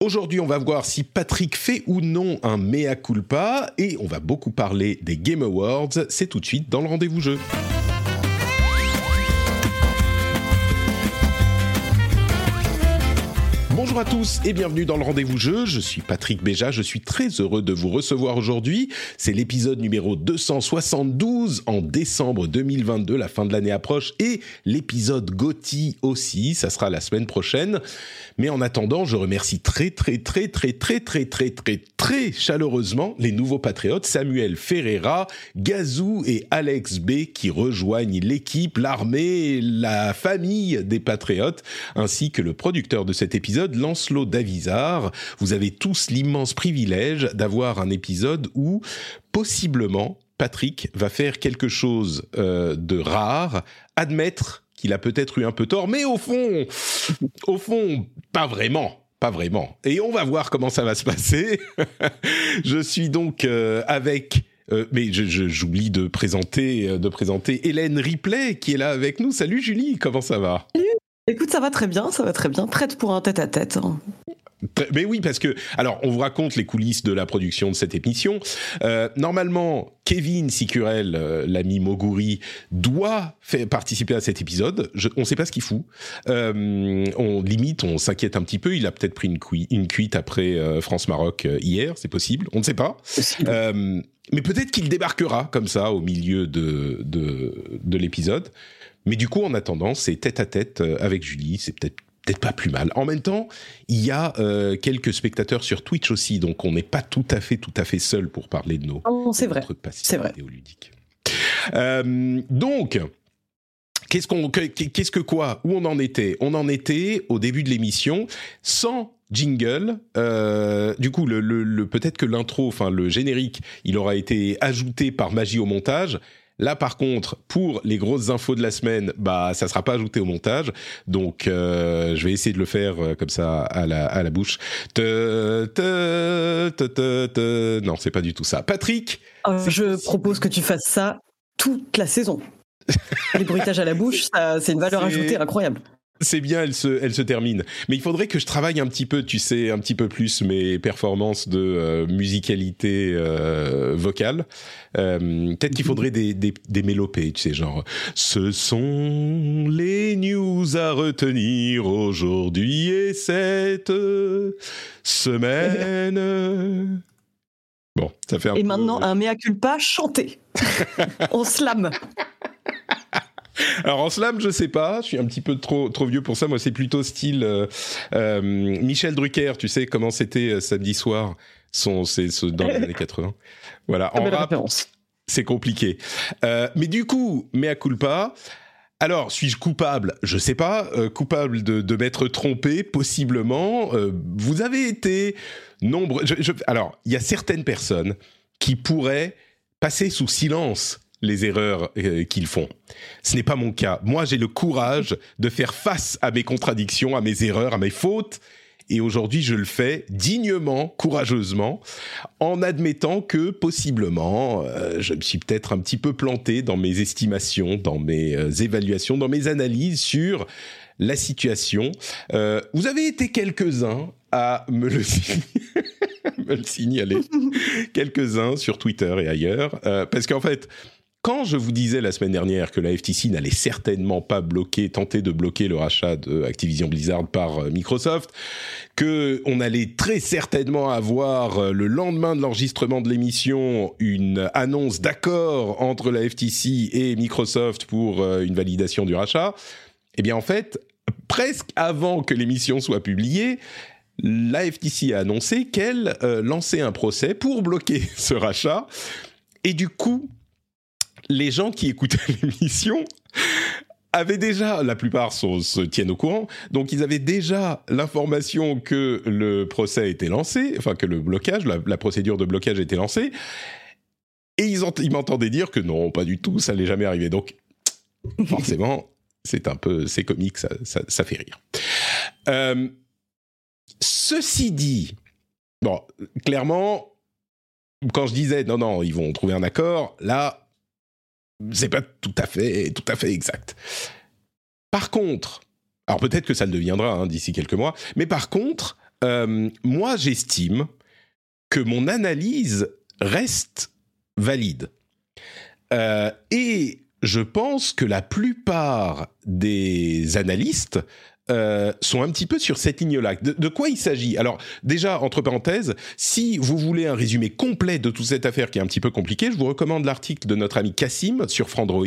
Aujourd'hui, on va voir si Patrick fait ou non un mea culpa et on va beaucoup parler des Game Awards. C'est tout de suite dans le rendez-vous jeu. Bonjour à tous et bienvenue dans le rendez-vous jeu. Je suis Patrick Béja, je suis très heureux de vous recevoir aujourd'hui. C'est l'épisode numéro 272 en décembre 2022, la fin de l'année approche et l'épisode Gotti aussi, ça sera la semaine prochaine. Mais en attendant, je remercie très très très très très très très très très chaleureusement les nouveaux patriotes Samuel Ferreira, Gazou et Alex B qui rejoignent l'équipe, l'armée, la famille des patriotes ainsi que le producteur de cet épisode Lancelot Davizard. Vous avez tous l'immense privilège d'avoir un épisode où, possiblement, Patrick va faire quelque chose euh, de rare, admettre qu'il a peut-être eu un peu tort, mais au fond, au fond, pas vraiment. Pas vraiment. Et on va voir comment ça va se passer. je suis donc euh, avec euh, mais j'oublie je, de présenter de présenter Hélène Ripley qui est là avec nous. Salut Julie, comment ça va? Écoute, ça va très bien, ça va très bien. Prête pour un tête-à-tête. Hein. Mais oui, parce que alors on vous raconte les coulisses de la production de cette émission. Euh, normalement, Kevin Sicurel, euh, l'ami Moguri, doit participer à cet épisode. Je, on ne sait pas ce qu'il fout. Euh, on limite, on s'inquiète un petit peu. Il a peut-être pris une, une, cuite après France-Maroc hier, c'est possible. On ne sait pas. mais peut-être qu'il débarquera comme ça au milieu de, de, de l'épisode. Mais du coup, en attendant, c'est tête à tête euh, avec Julie, c'est peut-être peut-être pas plus mal. En même temps, il y a euh, quelques spectateurs sur Twitch aussi, donc on n'est pas tout à fait tout à fait seul pour parler de nos oh, c'est vrai, c'est vrai. Euh, donc. Qu'est-ce qu'on, qu'est-ce que quoi? Où on en était? On en était au début de l'émission sans jingle. Euh, du coup, le, le peut-être que l'intro, enfin le générique, il aura été ajouté par magie au montage. Là, par contre, pour les grosses infos de la semaine, bah, ça sera pas ajouté au montage. Donc, euh, je vais essayer de le faire euh, comme ça à la, à la bouche. Te, te, te, non, c'est pas du tout ça. Patrick euh, Je propose que tu fasses ça toute la saison. les bruitages à la bouche, c'est une valeur ajoutée incroyable c'est bien, elle se, elle se termine. Mais il faudrait que je travaille un petit peu, tu sais, un petit peu plus mes performances de euh, musicalité euh, vocale. Euh, Peut-être qu'il faudrait des, des, des, mélopées, tu sais, genre « Ce sont les news à retenir aujourd'hui et cette semaine... » Bon, ça fait un Et maintenant, un mea culpa chanté. On slam. Alors en slam, je sais pas, je suis un petit peu trop trop vieux pour ça. Moi, c'est plutôt style euh, euh, Michel Drucker. Tu sais comment c'était euh, samedi soir, son c'est dans les années 80. Voilà, en rap, c'est compliqué. mais du coup, mea culpa. Alors, suis-je coupable? Je sais pas. coupable de, de m'être trompé, possiblement. vous avez été nombreux. alors, il y a certaines personnes qui pourraient passer sous silence les erreurs euh, qu'ils font. Ce n'est pas mon cas. Moi, j'ai le courage de faire face à mes contradictions, à mes erreurs, à mes fautes. Et aujourd'hui, je le fais dignement, courageusement, en admettant que possiblement, euh, je me suis peut-être un petit peu planté dans mes estimations, dans mes euh, évaluations, dans mes analyses sur la situation. vous avez été quelques-uns à me le, me le signaler, quelques-uns sur Twitter et ailleurs, parce qu'en fait, quand je vous disais la semaine dernière que la FTC n'allait certainement pas bloquer, tenter de bloquer le rachat de Activision Blizzard par euh, Microsoft, que on allait très certainement avoir euh, le lendemain de l'enregistrement de l'émission une annonce d'accord entre la FTC et Microsoft pour euh, une validation du rachat, eh bien en fait, presque avant que l'émission soit publiée, la FTC a annoncé qu'elle lançait un procès pour bloquer ce rachat. Et du coup, les gens qui écoutaient l'émission avaient déjà, la plupart se tiennent au courant, donc ils avaient déjà l'information que le procès été lancé, enfin que le blocage, la, procédure de blocage été lancée, et ils, ils m'entendaient dire que non, pas du tout, ça n'allait jamais arriver. Donc forcément, c'est un peu, c'est comique, ça, ça, fait rire. Euh, ceci dit, bon, clairement, quand je disais non, non, ils vont trouver un accord, là, c'est pas tout à fait, exact. Par contre, alors peut-être que ça le deviendra hein, d'ici quelques mois, mais par contre, euh, moi j'estime que mon analyse reste valide. Euh, et je pense que la plupart des analystes euh, sont un petit peu sur cette ligne-là. De, quoi il s'agit? Alors déjà, entre parenthèses, si vous voulez un résumé complet de toute cette affaire qui est un petit peu compliquée, je vous recommande l'article de notre ami Cassim sur Frandroid,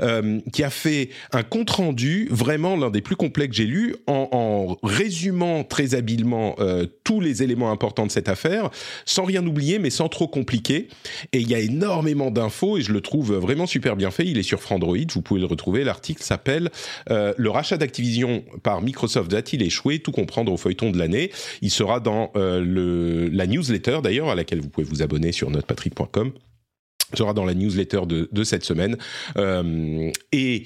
euh, qui a fait un compte-rendu, vraiment l'un des plus complets que j'ai lu, en, résumant très habilement euh, tous les éléments importants de cette affaire, sans rien oublier, mais sans trop compliquer. Et il y a énormément d'infos, et je le trouve vraiment super bien fait. Il est sur Frandroid, vous pouvez le retrouver. L'article s'appelle Le rachat d'Activision Microsoft va-t-il échouer Tout comprendre au feuilleton de l'année. Il sera dans euh, le, la newsletter d'ailleurs, à laquelle vous pouvez vous abonner sur notrepatrick.com. Il sera dans la newsletter de, de cette semaine. Euh, et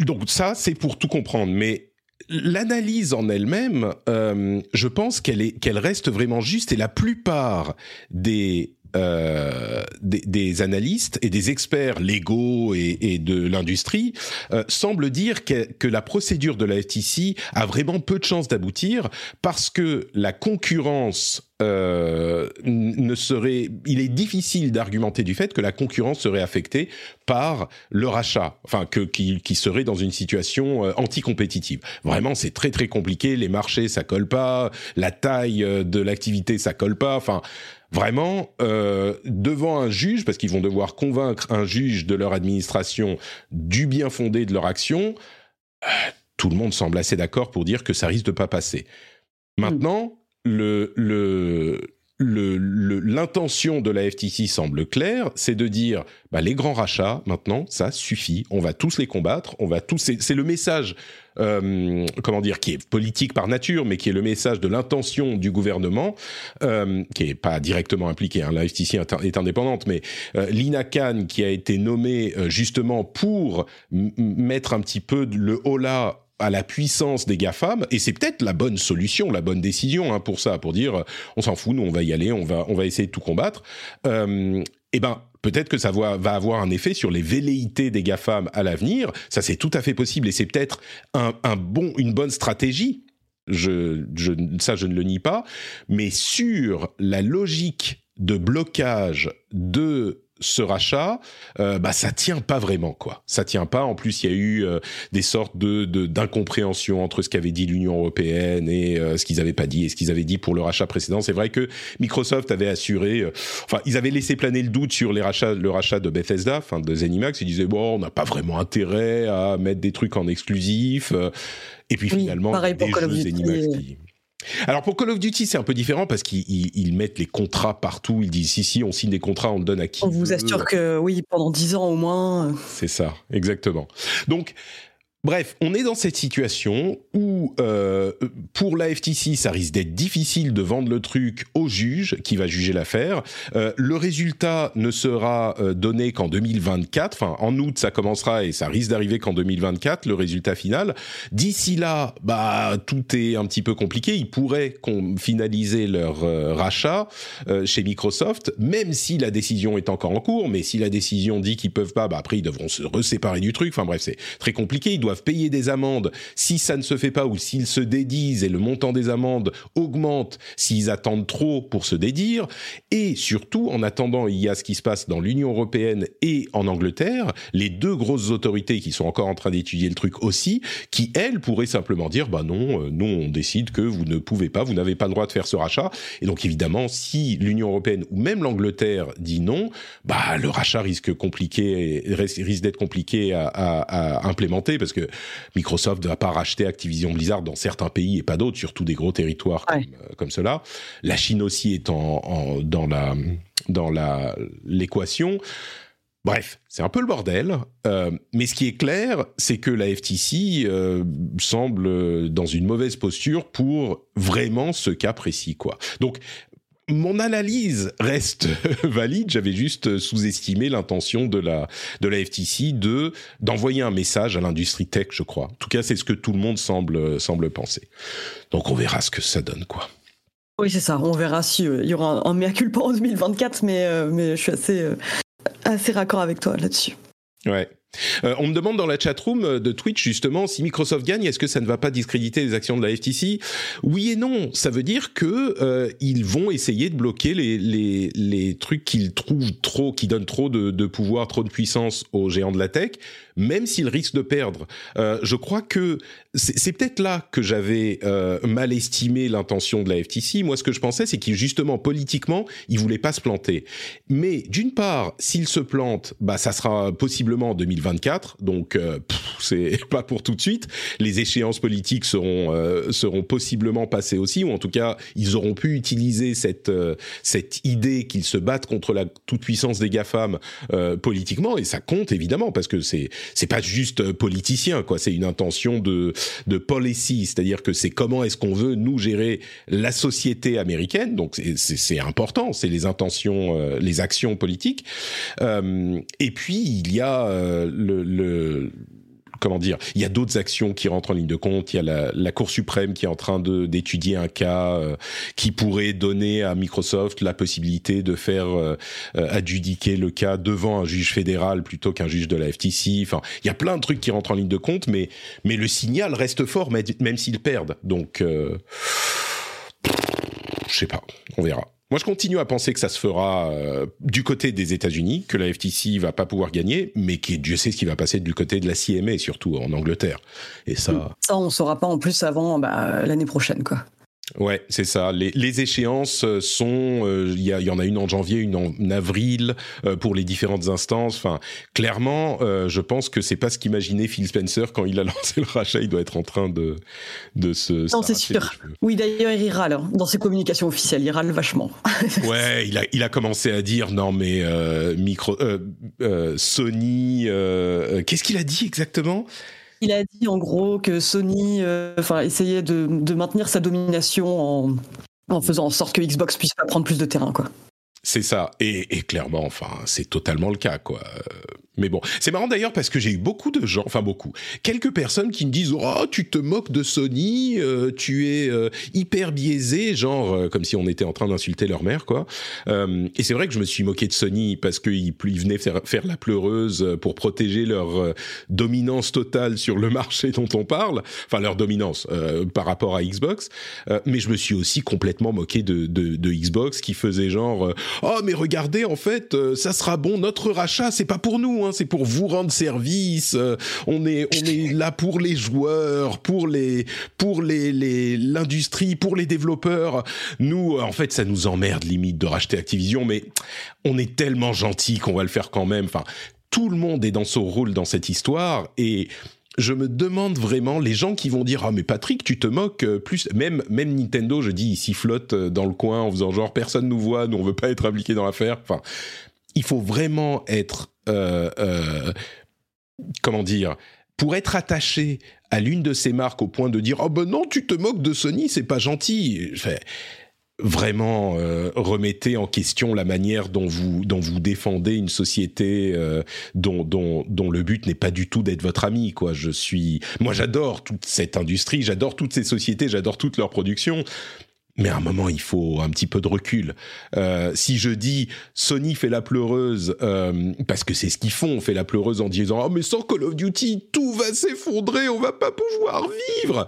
donc ça, c'est pour tout comprendre. Mais l'analyse en elle-même, euh, je pense qu'elle qu'elle reste vraiment juste. Et la plupart des euh, des, analystes et des experts légaux et, de l'industrie euh, semblent dire que, la procédure de la FTC a vraiment peu de chances d'aboutir parce que la concurrence euh, ne serait, il est difficile d'argumenter du fait que la concurrence serait affectée par le rachat, enfin que qui, qui serait dans une situation euh, anticompétitive. Vraiment, c'est très très compliqué. Les marchés, ça colle pas. La taille de l'activité, ça colle pas. Enfin, vraiment euh, devant un juge, parce qu'ils vont devoir convaincre un juge de leur administration du bien fondé de leur action, euh, tout le monde semble assez d'accord pour dire que ça risque de pas passer. Maintenant, le, le, l'intention de la FTC semble claire, c'est de dire bah, les grands rachats, maintenant, ça suffit, on va tous les combattre, on va tous. C'est le message, euh, comment dire, qui est politique par nature, mais qui est le message de l'intention du gouvernement, euh, qui est pas directement impliqué. Hein, la FTC est indépendante, mais euh, Lina Khan, qui a été nommée euh, justement pour mettre un petit peu le holà à la puissance des GAFAM, et c'est peut-être la bonne solution, la bonne décision hein, pour ça, pour dire euh, on s'en fout, nous on va y aller, on va, on va essayer de tout combattre. Euh, eh ben, peut-être que ça va, va, avoir un effet sur les velléités des GAFAM à l'avenir. Ça, c'est tout à fait possible, et c'est peut-être un, bon, une bonne stratégie. Je, ça, je ne le nie pas. Mais sur la logique de blocage de ce rachat, euh, bah ça tient pas vraiment quoi. Ça tient pas. En plus, il y a eu euh, des sortes de d'incompréhension entre ce qu'avait dit l'Union européenne et euh, ce qu'ils avaient pas dit et ce qu'ils avaient dit pour le rachat précédent. C'est vrai que Microsoft avait assuré, euh, enfin, ils avaient laissé planer le doute sur les rachats, le rachat de Bethesda, enfin de Zenimax. Ils disaient bon, on n'a pas vraiment intérêt à mettre des trucs en exclusif. et puis finalement, des jeux Zenimax qui alors pour Call of Duty, c'est un peu différent parce qu'ils mettent les contrats partout. Ils disent si si, on signe des contrats, on le donne à qui. On vous assure que oui, pendant 10 ans au moins. C'est ça, exactement. Donc Bref, on est dans cette situation où euh, pour la FTC, ça risque d'être difficile de vendre le truc au juge qui va juger l'affaire. Euh, le résultat ne sera euh, donné qu'en 2024. Enfin, en août, ça commencera et ça risque d'arriver qu'en 2024, le résultat final. D'ici là, bah tout est un petit peu compliqué. Ils pourraient finaliser leur euh, rachat euh, chez Microsoft, même si la décision est encore en cours. Mais si la décision dit qu'ils peuvent pas, bah après ils devront se reséparer du truc. Enfin bref, c'est très compliqué. Doivent payer des amendes si ça ne se fait pas ou s'ils se dédisent et le montant des amendes augmente s'ils attendent trop pour se dédire. Et surtout, en attendant, il y a ce qui se passe dans l'Union européenne et en Angleterre, les deux grosses autorités qui sont encore en train d'étudier le truc aussi, qui elles pourraient simplement dire bah non, euh, nous on décide que vous ne pouvez pas, vous n'avez pas le droit de faire ce rachat. Et donc évidemment, si l'Union européenne ou même l'Angleterre dit non, bah le rachat risque compliqué, risque d'être compliqué à, implémenter parce que Microsoft ne va pas racheter Activision Blizzard dans certains pays et pas d'autres, surtout des gros territoires comme, euh, comme cela. La Chine aussi est en, dans la dans la l'équation. Bref, c'est un peu le bordel. Euh, mais ce qui est clair, c'est que la FTC euh, semble dans une mauvaise posture pour vraiment ce cas précis, quoi. Donc, mon analyse reste valide. J'avais juste sous-estimé l'intention de la de la FTC de d'envoyer un message à l'industrie tech, je crois. En tout cas, c'est ce que tout le monde semble semble penser. Donc, on verra ce que ça donne, quoi. Oui, c'est ça. On verra si euh, il y aura un, un mea culpa en 2024, mais mais je suis assez assez raccord avec toi là-dessus. Ouais. Euh, on me demande dans la chatroom euh, de Twitch justement si Microsoft gagne, est-ce que ça ne va pas discréditer les actions de la FTC Oui et non. Ça veut dire que euh, ils vont essayer de bloquer les trucs qu'ils trouvent trop, qui donnent trop de, pouvoir, trop de puissance aux géants de la tech, même s'ils risquent de perdre. Euh, je crois que c'est peut-être là que j'avais euh, mal estimé l'intention de la FTC. Moi, ce que je pensais, c'est qu'ils justement politiquement, ils voulaient pas se planter. Mais d'une part, s'ils se plantent, bah ça sera possiblement en 2024, donc euh, c'est pas pour tout de suite. Les échéances politiques seront euh, seront possiblement passées aussi, ou en tout cas, ils auront pu utiliser cette euh, cette idée qu'ils se battent contre la toute puissance des gafam euh, politiquement, et ça compte évidemment parce que c'est c'est pas juste politicien, quoi. C'est une intention de de policy, c'est-à-dire que c'est comment est-ce qu'on veut nous gérer la société américaine. Donc c'est important, c'est les intentions, euh, les actions politiques. Euh, et puis il y a euh, le, le comment dire, il y a d'autres actions qui rentrent en ligne de compte. Il y a la, Cour suprême qui est en train d'étudier un cas euh, qui pourrait donner à Microsoft la possibilité de faire euh, adjudiquer le cas devant un juge fédéral plutôt qu'un juge de la FTC. Enfin, il y a plein de trucs qui rentrent en ligne de compte, mais mais le signal reste fort, même s'ils perdent. Donc, euh, je sais pas, on verra. Moi, je continue à penser que ça se fera euh, du côté des États-Unis, que la FTC va pas pouvoir gagner, mais que Dieu sait ce qui va passer du côté de la CMA, surtout en Angleterre. Et ça. Ça, on saura pas en plus avant bah, l'année prochaine, quoi. Ouais, c'est ça. Les, les, échéances sont, il euh, y, y, en a une en janvier, une en avril euh, pour les différentes instances. Enfin, clairement, euh, je pense que c'est pas ce qu'imaginait Phil Spencer quand il a lancé le rachat. Il doit être en train de de se. Non, c'est sûr. Oui, d'ailleurs, il râle hein, dans ses communications officielles. Il râle vachement. ouais, il a il a commencé à dire non mais micro Sony. Qu'est-ce qu'il a dit exactement? Il a dit en gros que Sony euh, essayait de, de, maintenir sa domination en, en, faisant en sorte que Xbox puisse prendre plus de terrain, quoi. C'est ça, et, et, clairement, enfin, c'est totalement le cas, quoi. Mais bon, c'est marrant d'ailleurs parce que j'ai eu beaucoup de gens, enfin beaucoup, quelques personnes qui me disent oh tu te moques de Sony, euh, tu es euh, hyper biaisé, genre euh, comme si on était en train d'insulter leur mère quoi. Euh, et c'est vrai que je me suis moqué de Sony parce qu'ils ils venaient faire, faire, la pleureuse pour protéger leur euh, dominance totale sur le marché dont on parle, enfin leur dominance par rapport à Xbox. mais je me suis aussi complètement moqué de, de, de Xbox qui faisait genre oh mais regardez en fait ça sera bon notre rachat c'est pas pour nous hein c'est pour vous rendre service. Euh, on est on est là pour les joueurs, pour les pour les l'industrie, pour les développeurs. Nous, en fait, ça nous emmerde limite de racheter Activision, mais on est tellement gentil qu'on va le faire quand même. Enfin, tout le monde est dans son rôle dans cette histoire et je me demande vraiment les gens qui vont dire ah mais Patrick tu te moques euh, plus même même Nintendo je dis ici flotte euh, dans le coin en faisant genre personne nous voit nous on veut pas être impliqué dans l'affaire enfin il faut vraiment être euh, euh, comment dire pour être attaché à l'une de ces marques au point de dire oh ben non tu te moques de Sony c'est pas gentil vraiment euh, remettez en question la manière dont vous dont vous défendez une société euh, dont, dont dont le but n'est pas du tout d'être votre ami quoi je suis moi j'adore toute cette industrie j'adore toutes ces sociétés j'adore toute leur production mais à un moment, il faut un petit peu de recul. Euh, si je dis Sony fait la pleureuse, euh, parce que c'est ce qu'ils font, on fait la pleureuse en disant oh mais sans Call of Duty, tout va s'effondrer, on va pas pouvoir vivre.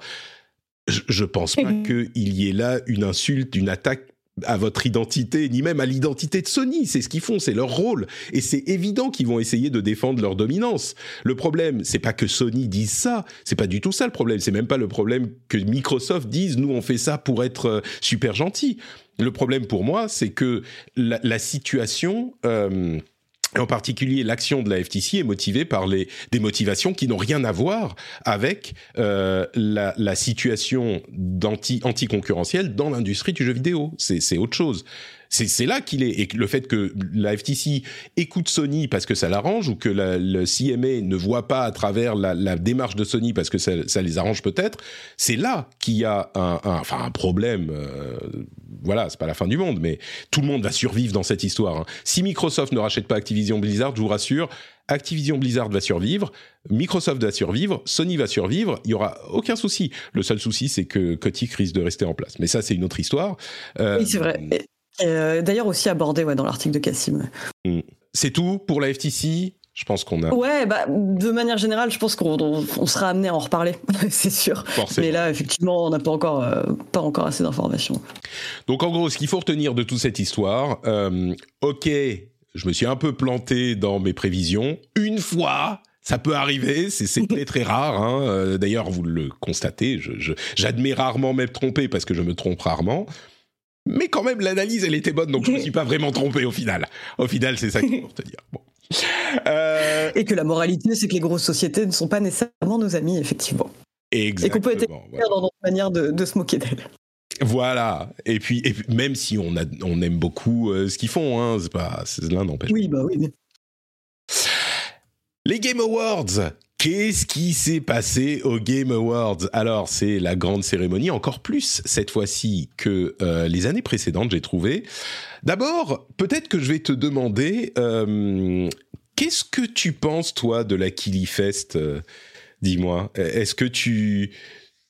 Je, pense pas qu'il y ait là une insulte, une attaque à votre identité, ni même à l'identité de Sony. C'est ce qu'ils font, c'est leur rôle. Et c'est évident qu'ils vont essayer de défendre leur dominance. Le problème, c'est pas que Sony dise ça. C'est pas du tout ça le problème. C'est même pas le problème que Microsoft dise, nous, on fait ça pour être euh, super gentil. Le problème pour moi, c'est que la, la situation, euh, en particulier, l'action de la FTC est motivée par les, des motivations qui n'ont rien à voir avec euh, la, situation d'anti, anti-concurrentielle dans l'industrie du jeu vidéo. C'est autre chose. C'est là qu'il est. Et le fait que la FTC écoute Sony parce que ça l'arrange, ou que le CMA ne voit pas à travers la, démarche de Sony parce que ça, les arrange peut-être, c'est là qu'il y a un, enfin un problème. Euh, voilà, c'est pas la fin du monde, mais tout le monde va survivre dans cette histoire. Hein. Si Microsoft ne rachète pas Activision Blizzard, je vous rassure, Activision Blizzard va survivre, Microsoft va survivre, Sony va survivre, il y aura aucun souci. Le seul souci, c'est que Kotick risque de rester en place. Mais ça, c'est une autre histoire. Euh, oui, c'est vrai. Euh, d'ailleurs aussi abordé ouais, dans l'article de Cassim. Hmm. C'est tout pour la FTC je pense qu'on a. Ouais, bah, de manière générale, je pense qu'on sera amené à en reparler, c'est sûr. Mais là, effectivement, on n'a pas encore, euh, pas encore assez d'informations. Donc, en gros, ce qu'il faut retenir de toute cette histoire, euh, ok, je me suis un peu planté dans mes prévisions. Une fois, ça peut arriver, c'est très très rare. Hein. D'ailleurs, vous le constatez, j'admets rarement m'être trompé parce que je me trompe rarement. Mais quand même, l'analyse, elle était bonne, donc je ne me suis pas vraiment trompé au final. Au final, c'est ça qu'il faut te dire. Euh, Et que la moralité, c'est que les grosses sociétés ne sont pas nécessairement nos amis, effectivement. Exactement. Et qu'on peut être dans notre manière de, se moquer d'elles. Voilà. Et puis, et même si on, a, on aime beaucoup euh, ce qu'ils font, hein, c'est pas, l'un n'empêche. Oui, bah oui. Les Game Awards Qu'est-ce qui s'est passé au Game Awards? Alors, c'est la grande cérémonie, encore plus cette fois-ci que euh, les années précédentes, j'ai trouvé. D'abord, peut-être que je vais te demander, euh, qu'est-ce que tu penses, toi, de la Killy Fest euh, Dis-moi, est-ce que tu...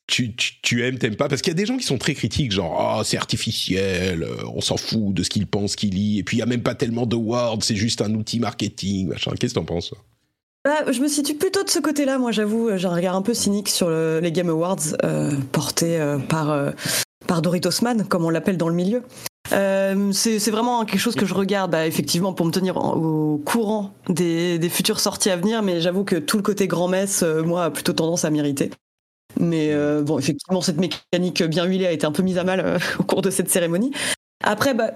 Tu, tu, aimes, t'aimes pas? Parce qu'il y a des gens qui sont très critiques, genre oh, c'est artificiel, on s'en fout de ce qu'ils pensent, qu'ils lit, et puis il y a même pas tellement de words, c'est juste un outil marketing, machin. Qu'est-ce que t'en penses bah, je me situe plutôt de ce côté-là. Moi, j'avoue, j'ai un regard un peu cynique sur les Game Awards euh, portés euh, par, euh, par comme on l'appelle dans le milieu. c'est vraiment quelque chose que je regarde, bah, effectivement, pour me tenir au courant des, des, futures sorties à venir, mais j'avoue que tout le côté grand-messe, moi, a plutôt tendance à m'irriter. Mais bon, effectivement, cette mécanique bien huilée a été un peu mise à mal au cours de cette cérémonie. Après, bah,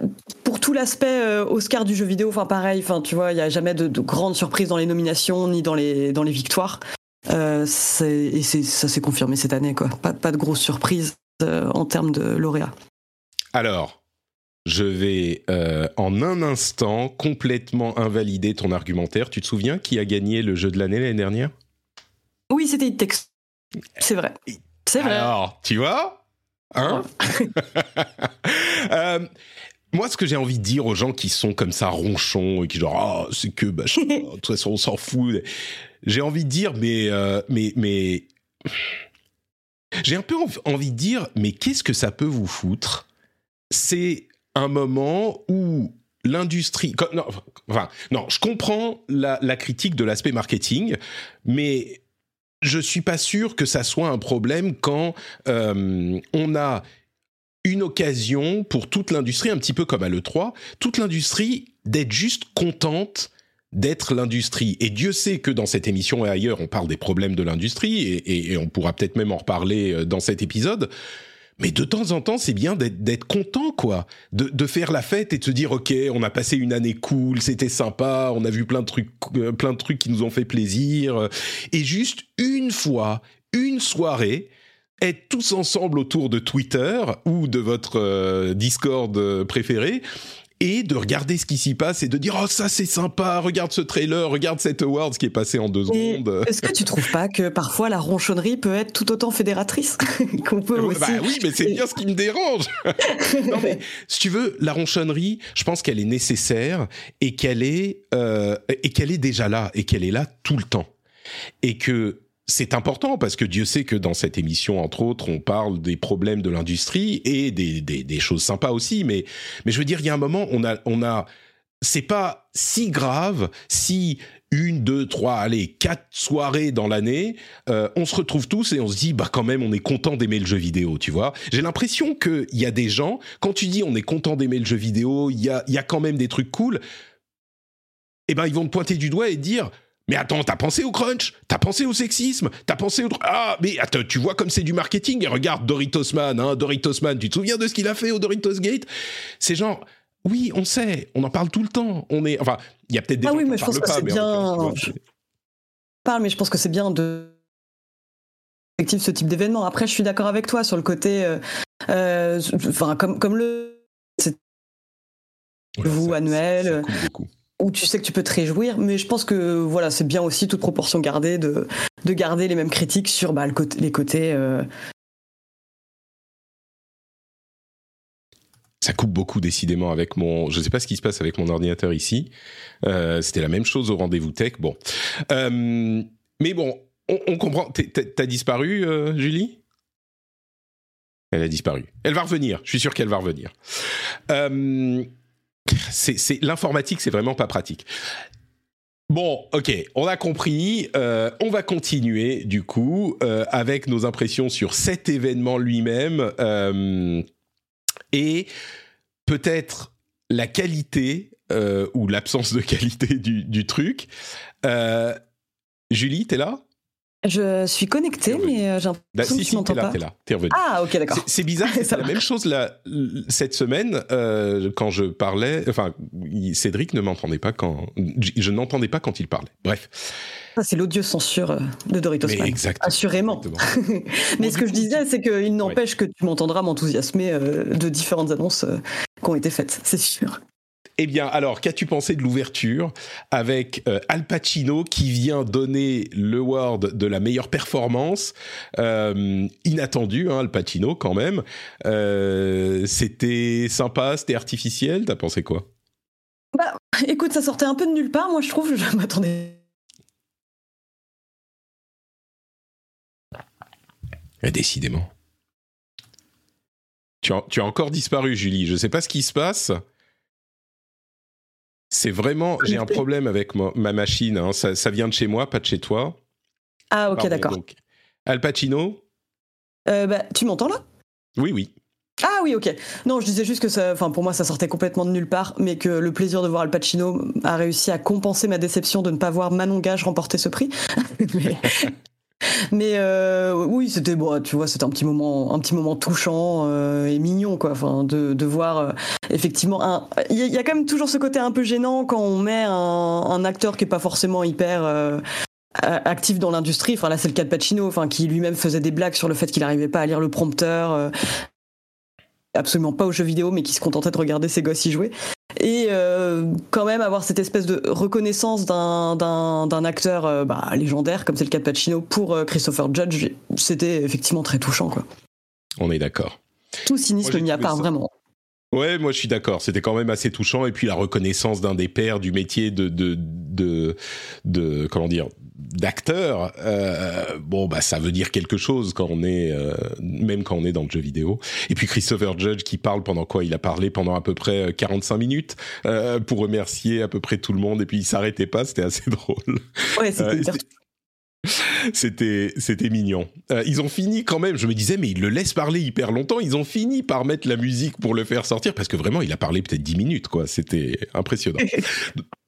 pour tout l'aspect euh, Oscar du jeu vidéo, enfin pareil, enfin tu vois, il y a jamais de, grandes surprises dans les nominations ni dans les dans les victoires. Euh, et ça s'est confirmé cette année, quoi. Pas, pas de grosses surprises euh, en termes de lauréats. Alors, je vais en un instant complètement invalider ton argumentaire. Tu te souviens qui a gagné le jeu de l'année l'année dernière? Oui, c'était It C'est vrai. C'est vrai. Alors, tu vois? Hein euh, moi, ce que j'ai envie de dire aux gens qui sont comme ça ronchons et qui genre ah c'est que bah, de toute façon on s'en fout, j'ai envie de dire mais euh, mais mais j'ai un peu envie de dire mais qu'est-ce que ça peut vous foutre? C'est un moment où l'industrie non, enfin non je comprends la, la critique de l'aspect marketing mais je suis pas sûr que ça soit un problème quand euh, on a une occasion pour toute l'industrie, un petit peu comme à l'E3, toute l'industrie d'être juste contente d'être l'industrie. Et Dieu sait que dans cette émission et ailleurs, on parle des problèmes de l'industrie, et, on pourra peut-être même en reparler euh, dans cet épisode. Mais de temps en temps, c'est bien d'être content, quoi. De, de, faire la fête et de se dire, OK, on a passé une année cool, c'était sympa, on a vu plein de trucs, euh, plein de trucs qui nous ont fait plaisir. Et juste une fois, une soirée, être tous ensemble autour de Twitter ou de votre euh, Discord euh, préféré et de regarder ce qui s'y passe et de dire oh ça c'est sympa regarde ce trailer regarde cet award qui est passé en deux secondes. est-ce que tu trouves pas que parfois la ronchonnerie peut être tout autant fédératrice qu'on peut aussi bah oui mais c'est bien ce qui me dérange. Non mais si tu veux la ronchonnerie je pense qu'elle est nécessaire et qu'elle est euh, et qu'elle est déjà là et qu'elle est là tout le temps. Et que c'est important parce que Dieu sait que dans cette émission, entre autres, on parle des problèmes de l'industrie et des, des, des, choses sympas aussi. Mais, mais je veux dire, il y a un moment, on a, on a, c'est pas si grave si une, deux, trois, allez, quatre soirées dans l'année, euh, on se retrouve tous et on se dit, bah quand même, on est content d'aimer le jeu vidéo, tu vois. J'ai l'impression qu'il y a des gens, quand tu dis on est content d'aimer le jeu vidéo, il y a, y a quand même des trucs cool, eh ben ils vont te pointer du doigt et dire, mais attends, t'as pensé au crunch? T'as pensé au sexisme? T'as pensé au... Ah, mais attends, tu vois comme c'est du marketing et regarde Doritos Man, hein, Doritos Man, tu te souviens de ce qu'il a fait au Doritos Gate? C'est genre... Oui, on sait, on en parle tout le temps. On est, enfin, il y a peut-être des ah gens oui, qui mais je pense que c'est bien. Je parle, mais je pense que c'est bien de ce type d'événement. Après, je suis d'accord avec toi sur le côté, euh, euh, enfin, comme comme le vous annuel. Où tu sais que tu peux te réjouir, mais je pense que voilà, c'est bien aussi toute proportion gardée de, de garder les mêmes critiques sur bah, les côtés ça coupe beaucoup décidément avec mon. Je ne sais pas ce qui se passe avec mon ordinateur ici. Euh, c'était la même chose au rendez-vous tech. Bon, euh, mais bon, on, comprend. T'as disparu, euh, Julie? Elle a disparu. Elle va revenir. Je suis sûr qu'elle va revenir. C'est l'informatique, c'est vraiment pas pratique. Bon, ok, on a compris. on va continuer du coup avec nos impressions sur cet événement lui-même et peut-être la qualité euh, ou l'absence de qualité du, truc. Euh, Julie, t'es là? Je suis connecté, mais euh, j'ai l'impression bah, si, que tu m'entends pas. T'es là, t'es revenu. Ah, ok, d'accord. C'est bizarre, c'est la même chose là, cette semaine quand je parlais. Enfin, Cédric ne m'entendait pas quand je n'entendais pas quand il parlait. Bref. Ça, c'est l'odieux censure euh, de Doritos Mais Assurément. Mais ce que je disais, c'est qu'il n'empêche que tu m'entendras m'enthousiasmer euh, de différentes annonces euh, qui ont été faites, c'est sûr. Eh bien, alors, qu'as-tu pensé de l'ouverture avec Al Pacino qui vient donner le award de la meilleure performance Inattendu, hein, Al Pacino quand même. c'était sympa, c'était artificiel. T'as pensé quoi? Bah, écoute, ça sortait un peu de nulle part. Moi, je trouve, je m'attendais décidément. Tu as, encore disparu, Julie. Je ne sais pas ce qui se passe. C'est vraiment. J'ai un problème avec ma, machine. Hein. Ça, vient de chez moi, pas de chez toi. Ah, ok, d'accord. Al Pacino? Euh, bah, Tu m'entends là? Oui, oui. Ah oui, ok. Non, je disais juste que ça, enfin, pour moi, ça sortait complètement de nulle part, mais que le plaisir de voir Al Pacino a réussi à compenser ma déception de ne pas voir Manon Gage remporter ce prix. Mais euh, oui, c'était bon, tu vois, c'était un petit moment, un petit moment touchant euh, et mignon, quoi. Enfin, de, de voir euh, effectivement, il y, a quand même toujours ce côté un peu gênant quand on met un, un acteur qui est pas forcément hyper actif dans l'industrie. Enfin là, c'est le cas de Pacino, enfin qui lui-même faisait des blagues sur le fait qu'il n'arrivait pas à lire le prompteur absolument pas aux jeux vidéo, mais qui se contentait de regarder ses gosses y jouer. Et euh, quand même avoir cette espèce de reconnaissance d'un acteur euh, bah, légendaire, comme c'est le cas de Pacino, pour euh, Christopher Judge, c'était effectivement très touchant. Quoi. On est d'accord. Tout cynisme n'y a pas, vraiment. Ouais, moi je suis d'accord. C'était quand même assez touchant. Et puis la reconnaissance d'un des pères du métier de, de, de, de comment dire, d'acteur, euh, bon bah ça veut dire quelque chose quand on est euh, même quand on est dans le jeu vidéo. Et puis Christopher Judge qui parle pendant quoi? Il a parlé pendant à peu près 45 euh, minutes euh, pour remercier à peu près tout le monde et puis il s'arrêtait pas, c'était assez drôle. Ouais, c'était c'était c'était mignon. Euh, ils ont fini quand même. Je me disais mais ils le laissent parler hyper longtemps. Ils ont fini par mettre la musique pour le faire sortir parce que vraiment il a parlé peut-être 10 minutes quoi. C'était impressionnant.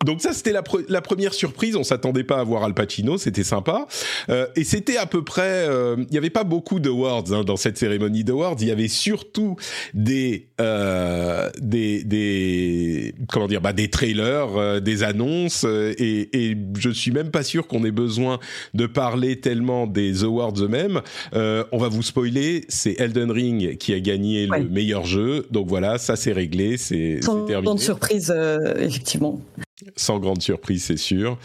Donc ça c'était la, la, première surprise. On s'attendait pas à voir Al Pacino. C'était sympa. Euh, et c'était à peu près. Euh, il y avait pas beaucoup d'awards hein, dans cette cérémonie d'awards. Il y avait surtout des euh, des des comment dire bah des trailers, euh, des annonces et, et je suis même pas sûr qu'on ait besoin de parler tellement des awards eux-mêmes. Euh, on va vous spoiler, c'est Elden Ring qui a gagné le meilleur jeu. Donc voilà, ça c'est réglé, c'est terminé. Sans surprise, euh, effectivement. Sans grande surprise, c'est sûr.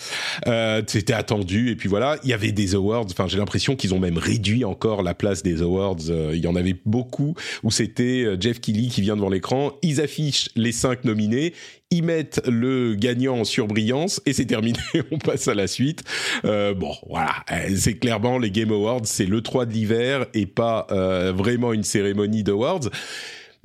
Euh, C'était attendu. Et puis voilà, il y avait des awards. Enfin, j'ai l'impression qu'ils ont même réduit encore la place des awards. Euh, il y en avait beaucoup où c'était euh, Jeff Keighley qui vient devant l'écran. Ils affichent les cinq nominés. Ils mettent le gagnant en surbrillance et c'est terminé. On passe à la suite. Euh, bon, voilà. Euh, c'est clairement les Game Awards. C'est le 3 de l'hiver et pas vraiment une cérémonie d'awards.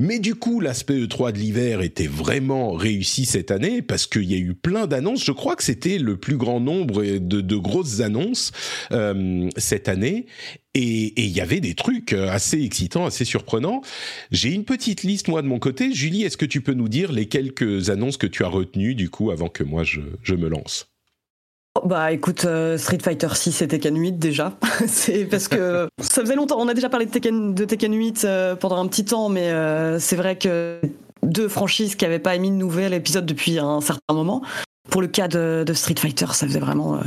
Mais du coup, l'aspect E3 de l'hiver était vraiment réussi cette année parce qu'il y a eu plein d'annonces. Je crois que c'était le plus grand nombre de, grosses annonces euh, cette année. Et il y avait des trucs assez excitants, assez surprenants. J'ai une petite liste, moi, de mon côté. Julie, est-ce que tu peux nous dire les quelques annonces que tu as retenues, du coup, avant que moi, je me lance? Bah écoute, euh, Street Fighter 6 et Tekken 8 déjà. c'est parce que ça faisait longtemps. On a déjà parlé de Tekken, de Tekken 8 euh, pendant un petit temps, mais euh, c'est vrai que deux franchises qui n'avaient pas émis de nouvel épisode depuis un certain moment. Pour le cas de, Street Fighter, ça faisait vraiment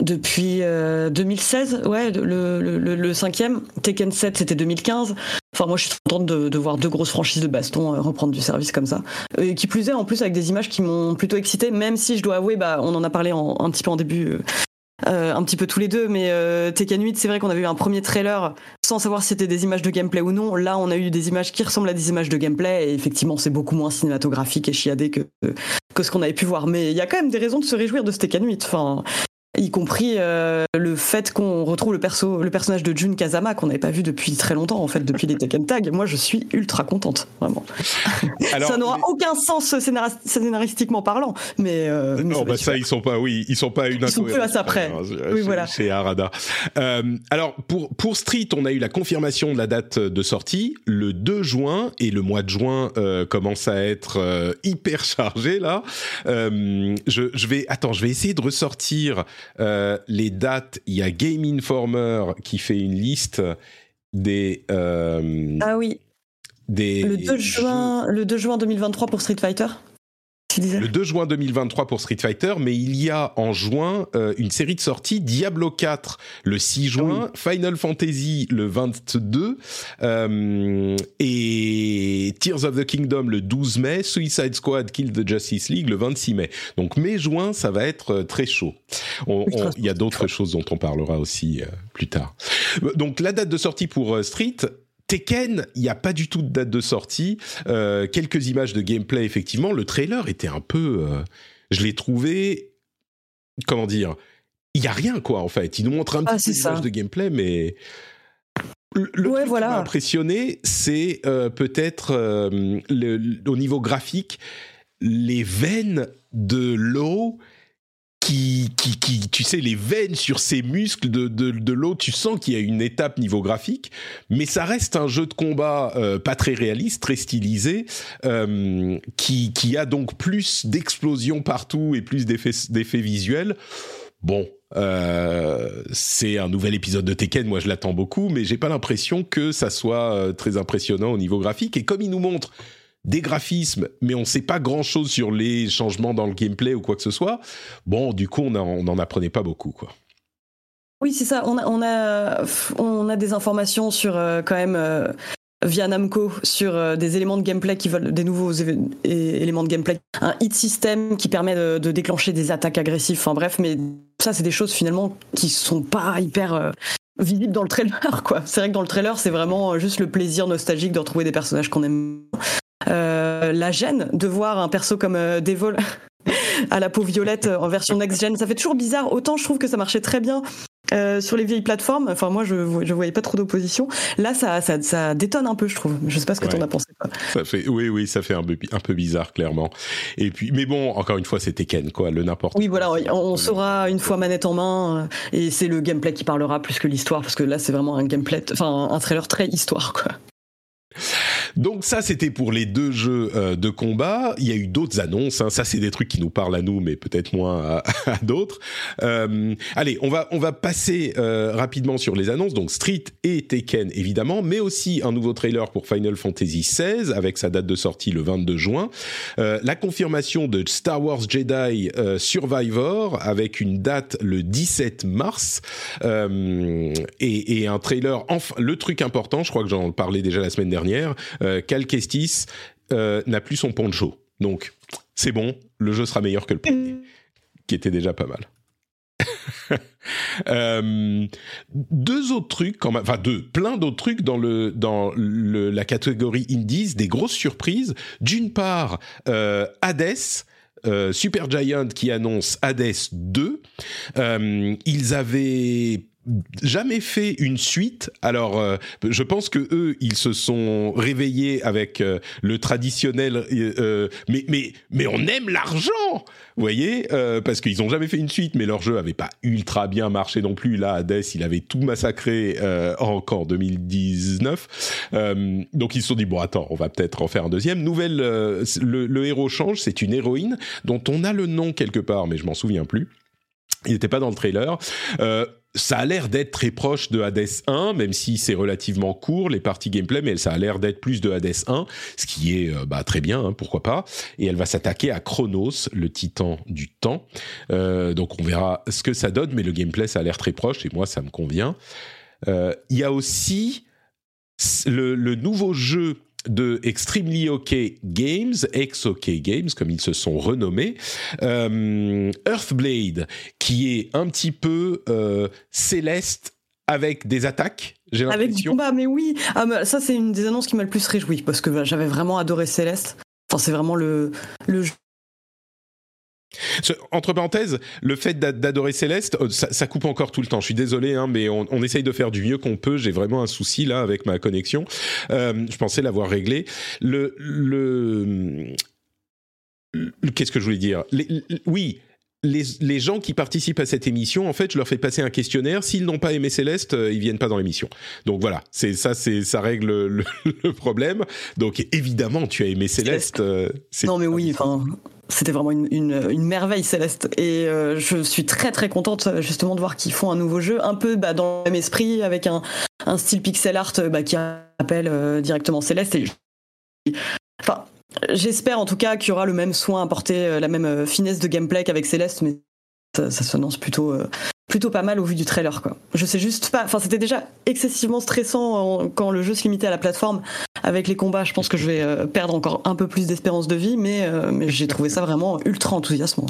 depuis 2016, ouais, le, cinquième. Tekken 7, c'était 2015. Enfin, moi, je suis contente de, voir deux grosses franchises de baston reprendre du service comme ça. Et qui plus est, en plus, avec des images qui m'ont plutôt excité, même si je dois avouer, bah, on en a parlé un petit peu en début euh, un petit peu tous les deux, mais euh, Tekken 8, c'est vrai qu'on avait eu un premier trailer sans savoir si c'était des images de gameplay ou non. Là, on a eu des images qui ressemblent à des images de gameplay, et effectivement, c'est beaucoup moins cinématographique et chiadé que, que ce qu'on avait pu voir. Mais il y a quand même des raisons de se réjouir de ce Tekken 8. Enfin, y compris euh, le fait qu'on retrouve le perso, le personnage de Jun Kazama qu'on n'avait pas vu depuis très longtemps en fait depuis les Tekken Tag. Moi, je suis ultra contente, vraiment. ça n'aura aucun sens scénaristiquement parlant, mais euh, non, bah ça ils sont pas, oui, ils sont pas une. Ils sont peu à ça près. Oui, voilà. C'est Arada. Euh, alors pour pour Street, on a eu la confirmation de la date de sortie le 2 juin et le mois de juin euh, commence à être euh, hyper chargé là. je, je vais attends, je vais essayer de ressortir euh, les dates, il y a Game Informer qui fait une liste des. Euh, ah oui. Des le 2 juin, le 2 juin 2023 pour Street Fighter. Le 2 juin 2023 pour Street Fighter, mais il y a en juin euh, une série de sorties Diablo 4 le 6 juin, Final Fantasy le 22 euh, et Tears of the Kingdom le 12 mai, Suicide Squad Kill the Justice League le 26 mai. Donc mai-juin, ça va être euh, très chaud. Il y a d'autres choses dont on parlera aussi plus tard. Donc la date de sortie pour Street, Tekken, il n'y a pas du tout de date de sortie. Euh, quelques images de gameplay, effectivement. Le trailer était un peu. Euh, je l'ai trouvé. Comment dire Il n'y a rien, quoi, en fait. Il nous montre un ah, petit peu d'image de gameplay, mais. Le, ouais, voilà. qui m'a impressionné, c'est euh, peut-être au niveau graphique, les veines de l'eau qui, qui, qui, tu sais, les veines sur ses muscles de, de, de l'eau, tu sens qu'il y a une étape niveau graphique, mais ça reste un jeu de combat euh, pas très réaliste, très stylisé, euh, qui, qui a donc plus d'explosions partout et plus d'effets visuels. Bon, euh, c'est un nouvel épisode de Tekken, moi je l'attends beaucoup, mais j'ai pas l'impression que ça soit euh, très impressionnant au niveau graphique. Et comme il nous montre des graphismes, mais on ne sait pas grand-chose sur les changements dans le gameplay ou quoi que ce soit, bon, du coup, on n'en apprenait pas beaucoup, quoi. Oui, c'est ça. On a, des informations sur euh, quand même euh, via Namco sur euh, des éléments de gameplay qui veulent des nouveaux éléments de gameplay, un hit system qui permet de, déclencher des attaques agressives. Enfin bref, mais ça c'est des choses finalement qui sont pas hyper visibles dans le trailer quoi. C'est vrai que dans le trailer c'est vraiment juste le plaisir nostalgique de retrouver des personnages qu'on aime. Euh, la gêne de voir un perso comme euh, Devol à la peau violette euh, en version next-gen. Ça fait toujours bizarre. Autant je trouve que ça marchait très bien sur les vieilles plateformes. Enfin, moi, je je voyais pas trop d'opposition. Là, ça, ça, ça, détonne un peu, je trouve. Je sais pas ce que tu en as pensé. Ça fait, oui, oui, ça fait un peu, un peu bizarre, clairement. Et puis, mais bon, encore une fois, c'était Ken, quoi, le n'importe. Oui, voilà, on, saura une fois manette en main, et c'est le gameplay qui parlera plus que l'histoire, parce que là, c'est vraiment un gameplay, enfin, un trailer très histoire, quoi. Donc ça, c'était pour les deux jeux euh, de combat. Il y a eu d'autres annonces. Hein. Ça, c'est des trucs qui nous parlent à nous, mais peut-être moins à, d'autres. Euh, allez, on va on va passer euh, rapidement sur les annonces. Donc Street et Tekken évidemment, mais aussi un nouveau trailer pour Final Fantasy XVI avec sa date de sortie le 22 juin. la confirmation de Star Wars Jedi Survivor avec une date le 17 mars et, et, un trailer. Enfin, le truc important, je crois que j'en parlais déjà la semaine dernière euh, Cal Kestis euh, n'a plus son poncho. Donc, c'est bon, le jeu sera meilleur que le premier, qui était déjà pas mal. Euh, deux autres trucs, enfin deux, plein d'autres trucs dans le dans la catégorie indies, des grosses surprises. D'une part, Hades. Super Giant qui annonce Hades 2. ils avaient jamais fait une suite. Alors, euh, je pense que eux, ils se sont réveillés avec euh, le traditionnel. Euh, mais mais mais on aime l'argent, vous voyez, parce qu'ils ont jamais fait une suite, mais leur jeu avait pas ultra bien marché non plus. Là, Hades, il avait tout massacré encore en 2019. donc ils se sont dit bon, attends, on va peut-être en faire un deuxième. Nouvelle, le, héros change. C'est une héroïne dont on a le nom quelque part, mais je m'en souviens plus. Il n'était pas dans le trailer. Ça a l'air d'être très proche de Hades 1, même si c'est relativement court les parties gameplay, mais ça a l'air d'être plus de Hades 1, ce qui est euh, bah, très bien, hein, pourquoi pas. Et elle va s'attaquer à Chronos, le titan du temps. Euh, donc on verra ce que ça donne, mais le gameplay ça a l'air très proche et moi ça me convient. Euh, il y a aussi le, le nouveau jeu de Extremely OK Games, ex-OK Games, comme ils se sont renommés, euh, Earthblade, qui est un petit peu euh, céleste avec des attaques. Avec du combat, mais oui. Ah, ça, c'est une des annonces qui m'a le plus réjoui parce que bah, j'avais vraiment adoré Céleste. Enfin, c'est vraiment le, le jeu entre parenthèses, le fait d'adorer Céleste, euh, ça, coupe encore tout le temps. Je suis désolé, hein, mais on, essaye de faire du mieux qu'on peut. J'ai vraiment un souci là avec ma connexion. Euh, je pensais l'avoir réglé. Le, le, qu'est-ce que je voulais dire? Oui. Les, gens qui participent à cette émission, en fait, je leur fais passer un questionnaire. S'ils n'ont pas aimé Céleste, euh, ils viennent pas dans l'émission. Donc voilà, c'est ça, c'est ça règle le, problème. Donc évidemment, tu as aimé Céleste. non mais oui, enfin, c'était vraiment une, une, merveille céleste et euh, je suis très très contente justement de voir qu'ils font un nouveau jeu un peu bah, dans le même esprit avec un, un style pixel art bah, qui appelle euh, directement céleste et enfin j'espère en tout cas qu'il y aura le même soin apporté euh, la même finesse de gameplay qu'avec céleste mais ça, ça s'annonce plutôt plutôt pas mal au vu du trailer. Je sais juste pas, enfin c'était déjà excessivement stressant quand le jeu se limitait à la plateforme avec les combats. Je pense que je vais euh, perdre encore un peu plus d'espérance de vie, mais, euh, mais j'ai trouvé ça vraiment ultra enthousiasmant.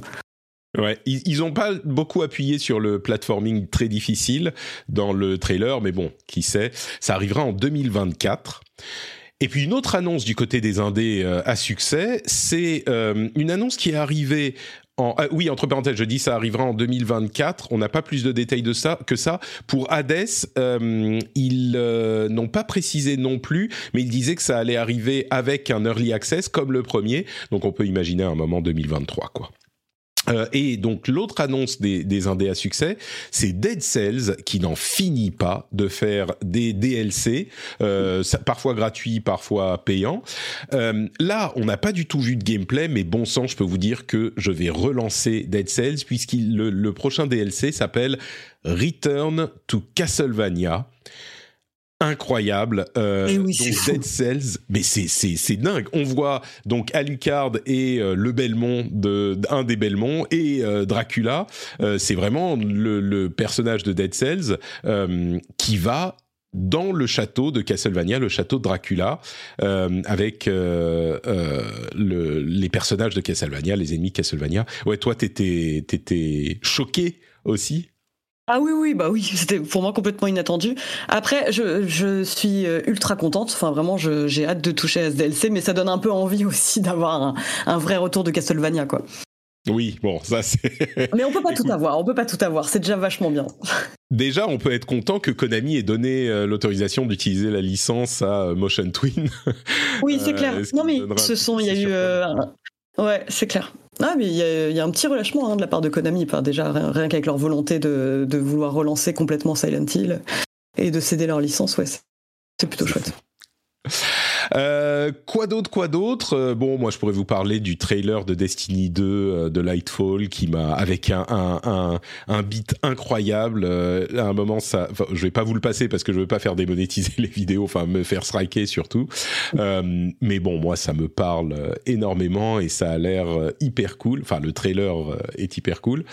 Ouais, ils n'ont pas beaucoup appuyé sur le platforming très difficile dans le trailer, mais bon, qui sait, ça arrivera en 2024. Et puis une autre annonce du côté des indés euh, à succès, c'est une annonce qui est arrivée ah oui, entre parenthèses, je dis ça arrivera en 2024. On n'a pas plus de détails de ça que ça. Pour Hades, euh, ils euh, n'ont pas précisé non plus, mais ils disaient que ça allait arriver avec un early access comme le premier. Donc on peut imaginer un moment 2023, quoi. Euh, et donc l'autre annonce des, des indés à succès, c'est Dead Cells qui n'en finit pas de faire des DLC, euh, parfois gratuits, parfois payants. Euh, là, on n'a pas du tout vu de gameplay, mais bon sang, je peux vous dire que je vais relancer Dead Cells puisqu'il le, le prochain DLC s'appelle Return to Castlevania incroyable. Euh, eh Dead Cells, mais c'est c'est dingue. On voit donc Alucard et euh, le Belmont de un des Belmont et euh, Dracula. Euh, c'est vraiment le, le, personnage de Dead Cells qui va dans le château de Castlevania, le château de Dracula, avec le, les personnages de Castlevania, les ennemis de Castlevania. Ouais, toi, t'étais t'étais choqué aussi ah oui, oui, bah oui, c'était pour moi complètement inattendu. Après, je, je suis euh, ultra contente. Enfin, vraiment, j'ai hâte de toucher à ce DLC, mais ça donne un peu envie aussi d'avoir un, un, vrai retour de Castlevania, quoi. Oui, bon, ça c'est. Mais on peut pas tout avoir, on peut pas tout avoir, c'est déjà vachement bien. Déjà, on peut être content que Konami ait donné euh, l'autorisation d'utiliser la licence à euh, Motion Twin. Oui, c'est clair. non, mais ce sont, il y a eu. Ouais, c'est clair. Ah, mais il y, a un petit relâchement hein, de la part de Konami, déjà rien, qu'avec leur volonté de, de, vouloir relancer complètement Silent Hill et de céder leur licence, ouais, c'est plutôt chouette. Euh, quoi d'autre, quoi d'autre? Euh, Bon, moi, je pourrais vous parler du trailer de Destiny 2 euh, de Lightfall qui m'a avec un un, un, un beat incroyable. à un moment, ça, je vais pas vous le passer parce que je veux pas faire démonétiser les vidéos, enfin me faire striker surtout. mais bon, moi, ça me parle énormément et ça a l'air hyper cool. Enfin, le trailer est hyper cool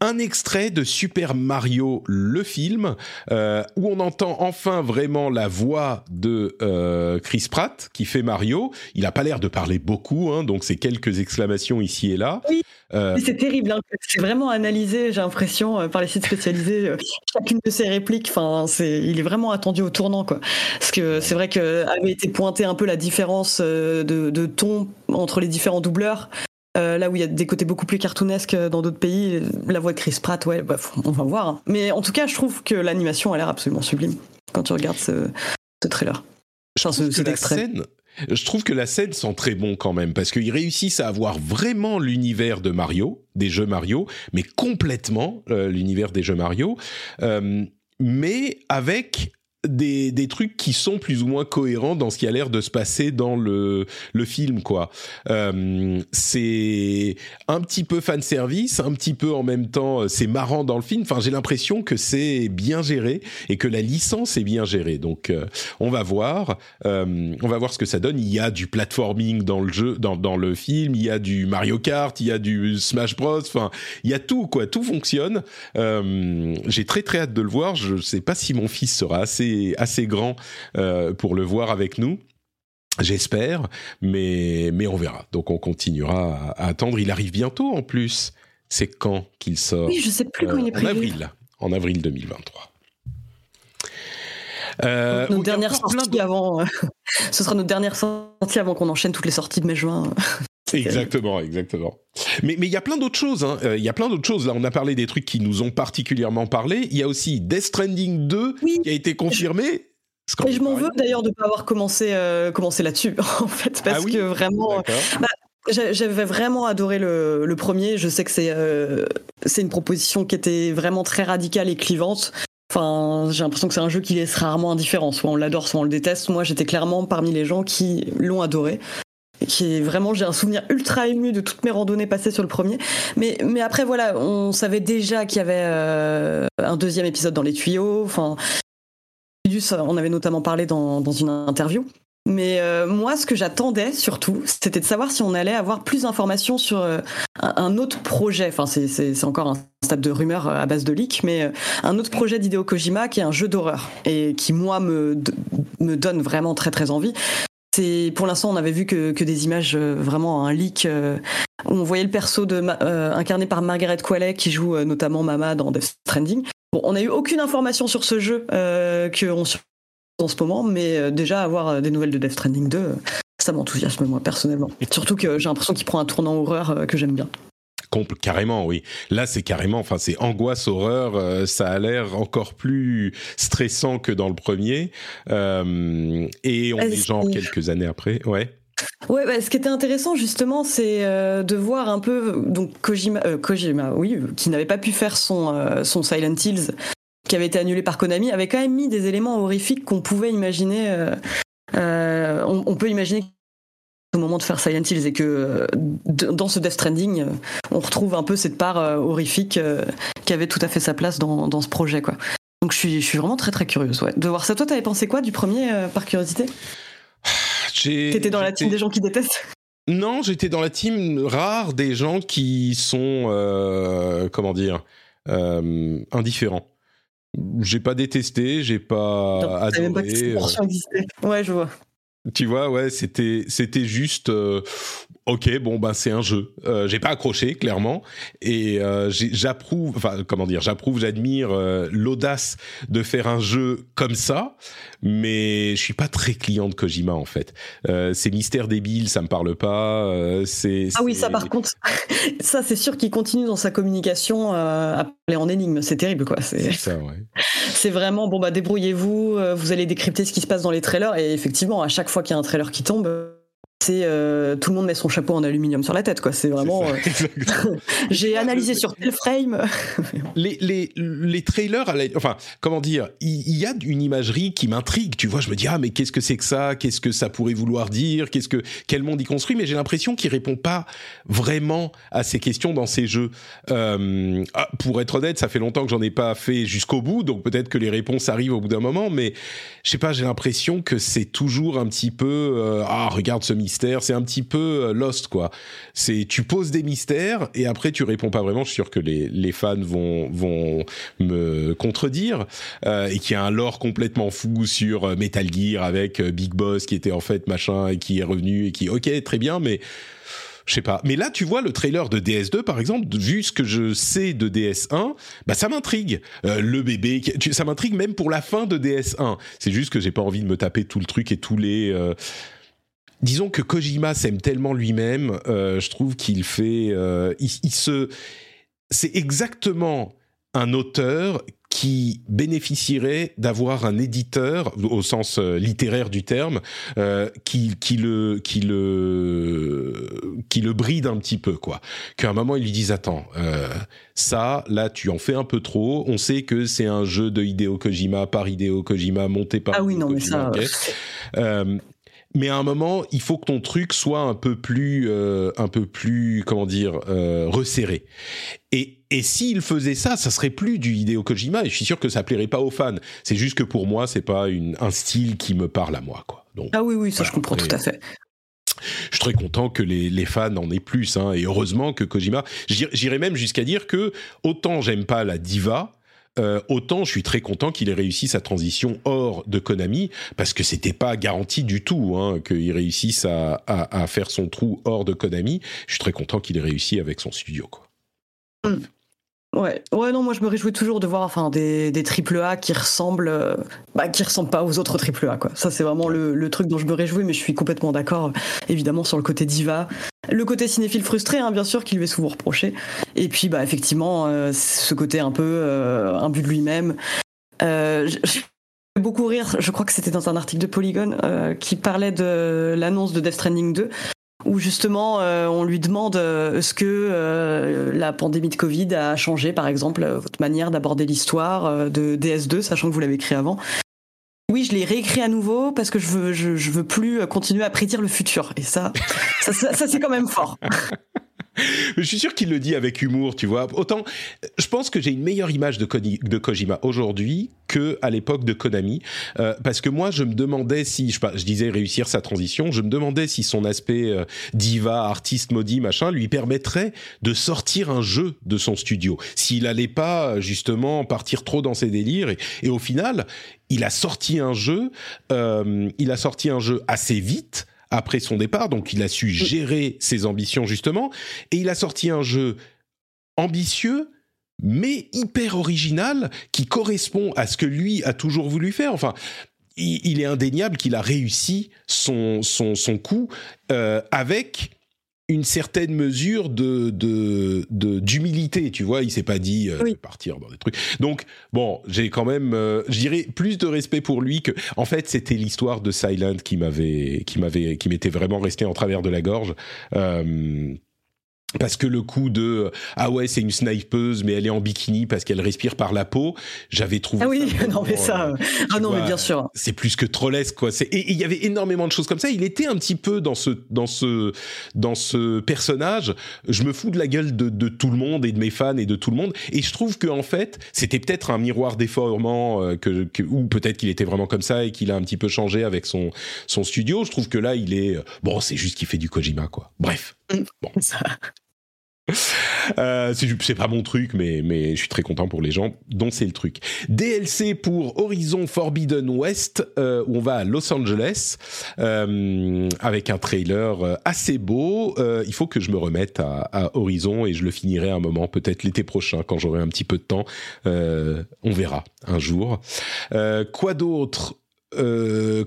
un extrait de Super Mario le film euh, où on entend enfin vraiment la voix de euh, Chris Pratt qui fait Mario. Il n'a pas l'air de parler beaucoup, hein, donc c'est quelques exclamations ici et là. Oui. Euh, c'est terrible, hein. c'est vraiment analysé, j'ai l'impression, par les sites spécialisés, chacune de ses répliques. Enfin, c'est, il est vraiment attendu au tournant, quoi. Parce que c'est vrai qu'avait été pointé un peu la différence de, de ton entre les différents doubleurs. Euh, là où il y a des côtés beaucoup plus cartoonesques euh, dans d'autres pays, la voix de Chris Pratt, ouais, bah, on va voir. Hein. Mais en tout cas, je trouve que l'animation a l'air absolument sublime quand tu regardes ce, trailer. Je trouve, que la scène, je trouve que la scène sent très bon quand même parce qu'ils réussissent à avoir vraiment l'univers de Mario, des jeux Mario, mais complètement euh, l'univers des jeux Mario, mais avec des, des trucs qui sont plus ou moins cohérents dans ce qui a l'air de se passer dans le, le film, quoi. Euh, c'est un petit peu fan service, un petit peu en même temps, euh, c'est marrant dans le film. Enfin, j'ai l'impression que c'est bien géré et que la licence est bien gérée. Donc, euh, on va voir, on va voir ce que ça donne. Il y a du platforming dans le jeu, dans, dans le film. Il y a du Mario Kart, il y a du Smash Bros. Enfin, il y a tout, quoi. Tout fonctionne. j'ai très très hâte de le voir. Je sais pas si mon fils sera assez assez, grand euh, pour le voir avec nous. J'espère, mais, mais on verra. Donc on continuera à, attendre. Il arrive bientôt en plus. C'est quand qu'il sort Oui, je sais plus quand il est prévu. En avril, en avril 2023. Euh, notre dernière sortie avant, euh, ce sera notre dernière sortie avant qu'on enchaîne toutes les sorties de mai-juin. Exactement, exactement. Mais mais il y a plein d'autres choses. Hein. Euh, il y a plein d'autres choses. Là, on a parlé des trucs qui nous ont particulièrement parlé. Il y a aussi Death Stranding 2 qui a été confirmé. Et je m'en veux d'ailleurs de ne pas avoir commencé, euh, commencé là-dessus, en fait, parce ah que vraiment. Bah, j'avais vraiment adoré le, le, premier. Je sais que c'est euh, c'est une proposition qui était vraiment très radicale et clivante. Enfin, j'ai l'impression que c'est un jeu qui laisse rarement indifférent. Soit on l'adore, soit on le déteste. Moi, j'étais clairement parmi les gens qui l'ont adoré qui est vraiment j'ai un souvenir ultra ému de toutes mes randonnées passées sur le premier. Mais après voilà on savait déjà qu'il y avait euh, un deuxième épisode dans les tuyaux. Enfin on avait notamment parlé dans, une interview. Mais euh, moi, ce que j'attendais surtout, c'était de savoir si on allait avoir plus d'informations sur euh, un, autre projet. Enfin, c'est encore un stade de rumeur à base de leaks, mais un autre projet d'Hideo Kojima qui est un jeu d'horreur et qui, moi, me, me donne vraiment très très envie pour l'instant on avait vu que, des images euh, vraiment un leak euh, où on voyait le perso euh, incarné par Margaret Qualley qui joue notamment Mama dans Death Stranding. On n'a eu aucune information sur ce jeu que on en ce moment, mais déjà avoir des nouvelles de Death Stranding 2, ça m'enthousiasme moi personnellement. Surtout que j'ai l'impression qu'il prend un tournant horreur que j'aime bien carrément, oui. Là, c'est carrément, enfin, c'est angoisse, horreur. Euh, ça a l'air encore plus stressant que dans le premier. Euh, et on est genre quelques années après, ouais. Ouais, bah, ce qui était intéressant justement, c'est euh, de voir un peu donc Kojima, Kojima, oui, qui n'avait pas pu faire son son Silent Hills, qui avait été annulé par Konami, avait quand même mis des éléments horrifiques qu'on pouvait imaginer. On, on, peut imaginer au moment de faire Silent Hills et que euh, dans ce Death Stranding, euh, on retrouve un peu cette part euh, horrifique qui avait tout à fait sa place dans, dans ce projet. Quoi. Donc je suis, je suis vraiment très très curieuse ouais, de voir ça. Toi, t'avais pensé quoi du premier par curiosité? T'étais dans la team des gens qui détestent? Non, j'étais dans la team rare des gens qui sont, comment dire, indifférents. J'ai pas détesté, j'ai pas adoré. Même pas que ouais, je vois. Tu vois, ouais, c'était c'était juste euh, ok, bon bah c'est un jeu. Euh, j'ai pas accroché clairement et euh, j'approuve, enfin comment dire, j'approuve, j'admire euh, l'audace de faire un jeu comme ça, mais je suis pas très client de Kojima en fait. Euh, ces mystères débiles, ça me parle pas. Euh, c'est ah oui, ça par contre, ça c'est sûr qu'il continue dans sa communication à parler en énigme. C'est terrible quoi. C'est ça, ouais. C'est vraiment bon bah débrouillez-vous, vous allez décrypter ce qui se passe dans les trailers et effectivement à chaque fois qu'il y a un trailer qui tombe c'est euh, tout le monde met son chapeau en aluminium sur la tête quoi. C'est vraiment euh, j'ai analysé sur tel frame. Les, les, les trailers enfin comment dire il y, a une imagerie qui m'intrigue tu vois. Je me dis ah mais qu'est-ce que c'est que ça? Qu'est-ce que ça pourrait vouloir dire? Qu'est-ce que quel monde y construit? Mais j'ai l'impression qu'il répond pas vraiment à ces questions dans ces jeux. Euh, ah, pour être honnête ça fait longtemps que j'en ai pas fait jusqu'au bout donc peut-être que les réponses arrivent au bout d'un moment mais je sais pas j'ai l'impression que c'est toujours un petit peu ah regarde ce C'est un petit peu euh, Lost, quoi. C'est tu poses des mystères et après tu réponds pas vraiment. Je suis sûr que les, les fans vont vont me contredire euh, et qu'il y a un lore complètement fou sur euh, Metal Gear avec Big Boss qui était en fait machin et qui est revenu et qui ok très bien, mais je sais pas. Mais là, tu vois le trailer de DS2, par exemple, vu ce que je sais de DS1, bah ça m'intrigue. le bébé, ça m'intrigue même pour la fin de DS1. C'est juste que j'ai pas envie de me taper tout le truc et tous les disons que Kojima s'aime tellement lui-même, euh, je trouve qu'il fait, euh, il, se, c'est exactement un auteur qui bénéficierait d'avoir un éditeur au sens euh, littéraire du terme euh, qui, qui le qui le qui le bride un petit peu quoi. Qu'à un moment ils lui disent attends euh, ça là tu en fais un peu trop. On sait que c'est un jeu de Hideo Kojima par Hideo Kojima monté par ah oui non mais ça euh, mais à un moment, il faut que ton truc soit un peu plus, euh, un peu plus, comment dire, euh, resserré. Et, et s'il faisait ça, ça serait plus du Hideo Kojima. Et je suis sûr que ça plairait pas aux fans. C'est juste que pour moi, c'est pas une, un style qui me parle à moi, quoi. Donc, ah oui, oui, ça je comprends tout à fait. Je suis très content que les, les fans en aient plus, hein, et heureusement que Kojima. J'irais même jusqu'à dire que autant j'aime pas la diva, euh, autant je suis très content qu'il ait réussi sa transition hors de Konami, parce que c'était pas garanti du tout hein, qu'il réussisse à, à, à, faire son trou hors de Konami. Je suis très content qu'il ait réussi avec son studio. Quoi. Ouais, ouais, non, moi je me réjouis toujours de voir enfin des, des triple A qui ressemblent, euh, bah, qui ressemblent pas aux autres triple A quoi. Ça c'est vraiment le, le, truc dont je me réjouis, mais je suis complètement d'accord, évidemment sur le côté diva, le côté cinéphile frustré, hein, bien sûr, qu'il lui est souvent reproché, et puis bah effectivement euh, ce côté un peu euh, but de lui-même. Euh, je, beaucoup rire, je crois que c'était dans un article de Polygon qui parlait de l'annonce de Death Stranding 2 où justement euh, on lui demande euh, est-ce que euh, la pandémie de Covid a changé par exemple votre manière d'aborder l'histoire de DS2, sachant que vous l'avez écrit avant? Oui, je l'ai réécrit à nouveau parce que je veux, veux plus continuer à prédire le futur. Et ça, ça c'est quand même fort. je suis sûr qu'il le dit avec humour, tu vois. Autant, je pense que j'ai une meilleure image de, Ko de Kojima aujourd'hui que à l'époque de Konami, euh, parce que moi, je me demandais si, je, je, disais réussir sa transition, je me demandais si son aspect euh, diva, artiste maudit, machin, lui permettrait de sortir un jeu de son studio, s'il allait pas justement partir trop dans ses délires. Et, et au final, il a sorti un jeu, euh, il a sorti un jeu assez vite après son départ, donc il a su gérer ses ambitions justement, et il a sorti un jeu ambitieux, mais hyper original, qui correspond à ce que lui a toujours voulu faire. Enfin, il, est indéniable qu'il a réussi son, son, son coup euh, avec une certaine mesure de d'humilité, de, tu vois. Il s'est pas dit euh, oui. partir dans des trucs. Donc bon, j'ai quand même, euh, je dirais, plus de respect pour lui que. En fait, c'était l'histoire de Silent qui m'avait, qui m'avait, qui m'était vraiment resté en travers de la gorge. Euh, parce que le coup de ah ouais c'est une snipeuse mais elle est en bikini parce qu'elle respire par la peau j'avais trouvé ah oui non mais ça euh, ah non vois, mais bien sûr. c'est plus que trollesque quoi. C'est et il y avait énormément de choses comme ça. Il était un petit peu dans ce dans ce dans ce personnage. Je me fous de la gueule de, de tout le monde et de mes fans et de tout le monde. Et je trouve que en fait c'était peut-être un miroir déformant euh, que, que ou peut-être qu'il était vraiment comme ça et qu'il a un petit peu changé avec son son studio. Je trouve que là il est bon c'est juste qu'il fait du Kojima quoi. Bref. Bon. Ça Euh, c'est pas mon truc, mais, mais je suis très content pour les gens dont c'est le truc. DLC pour Horizon Forbidden West, euh, où on va à Los Angeles, euh, avec un trailer euh, assez beau. Euh, il faut que je me remette à, à, Horizon et je le finirai un moment, peut-être l'été prochain, quand j'aurai un petit peu de temps. Euh, on verra un jour. quoi d'autre?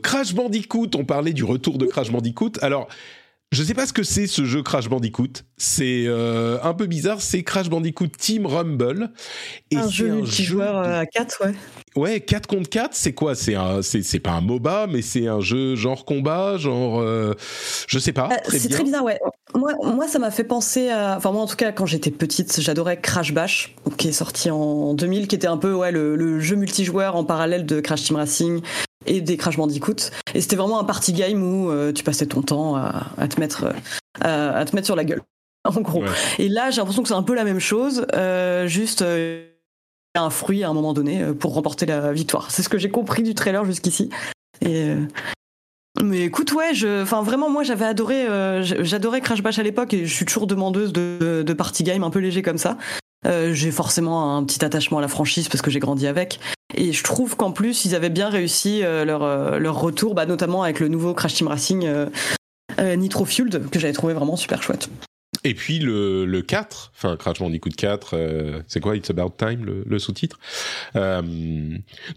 Crash Bandicoot, on parlait du retour de Crash Bandicoot. Alors, je sais pas ce que c'est ce jeu Crash Bandicoot. C'est euh, un peu bizarre. C'est Crash Bandicoot Team Rumble. Et un jeu multijoueur à 4, ouais. Ouais, 4 contre 4, c'est quoi? C'est un, c'est pas un MOBA, mais c'est un jeu genre combat, genre, euh, je sais pas. Euh, c'est très bizarre, ouais. Moi, moi ça m'a fait penser à, enfin moi en tout cas quand j'étais petite, j'adorais Crash Bash, qui est sorti en 2000, qui était un peu ouais le, le jeu multijoueur en parallèle de Crash Team Racing et des Crash Bandicoot. Et c'était vraiment un party game où euh, tu passais ton temps à, à te mettre à, à, te mettre sur la gueule, en gros. Ouais. Et là, j'ai l'impression que c'est un peu la même chose, juste un fruit à un moment donné euh, pour remporter la victoire. C'est ce que j'ai compris du trailer jusqu'ici. Euh, mais écoute, ouais, je, enfin vraiment, moi j'avais adoré, euh, j'adorais Crash Bash à l'époque et je suis toujours demandeuse de, party game un peu léger comme ça. J'ai forcément un petit attachement à la franchise parce que j'ai grandi avec. Et je trouve qu'en plus, ils avaient bien réussi leur, leur retour, bah, notamment avec le nouveau Crash Team Racing Nitro Fueled, que j'avais trouvé vraiment super chouette. Et puis le, le 4, enfin Crash Bandicoot 4, euh, c'est quoi It's About Time, le, sous-titre? Euh,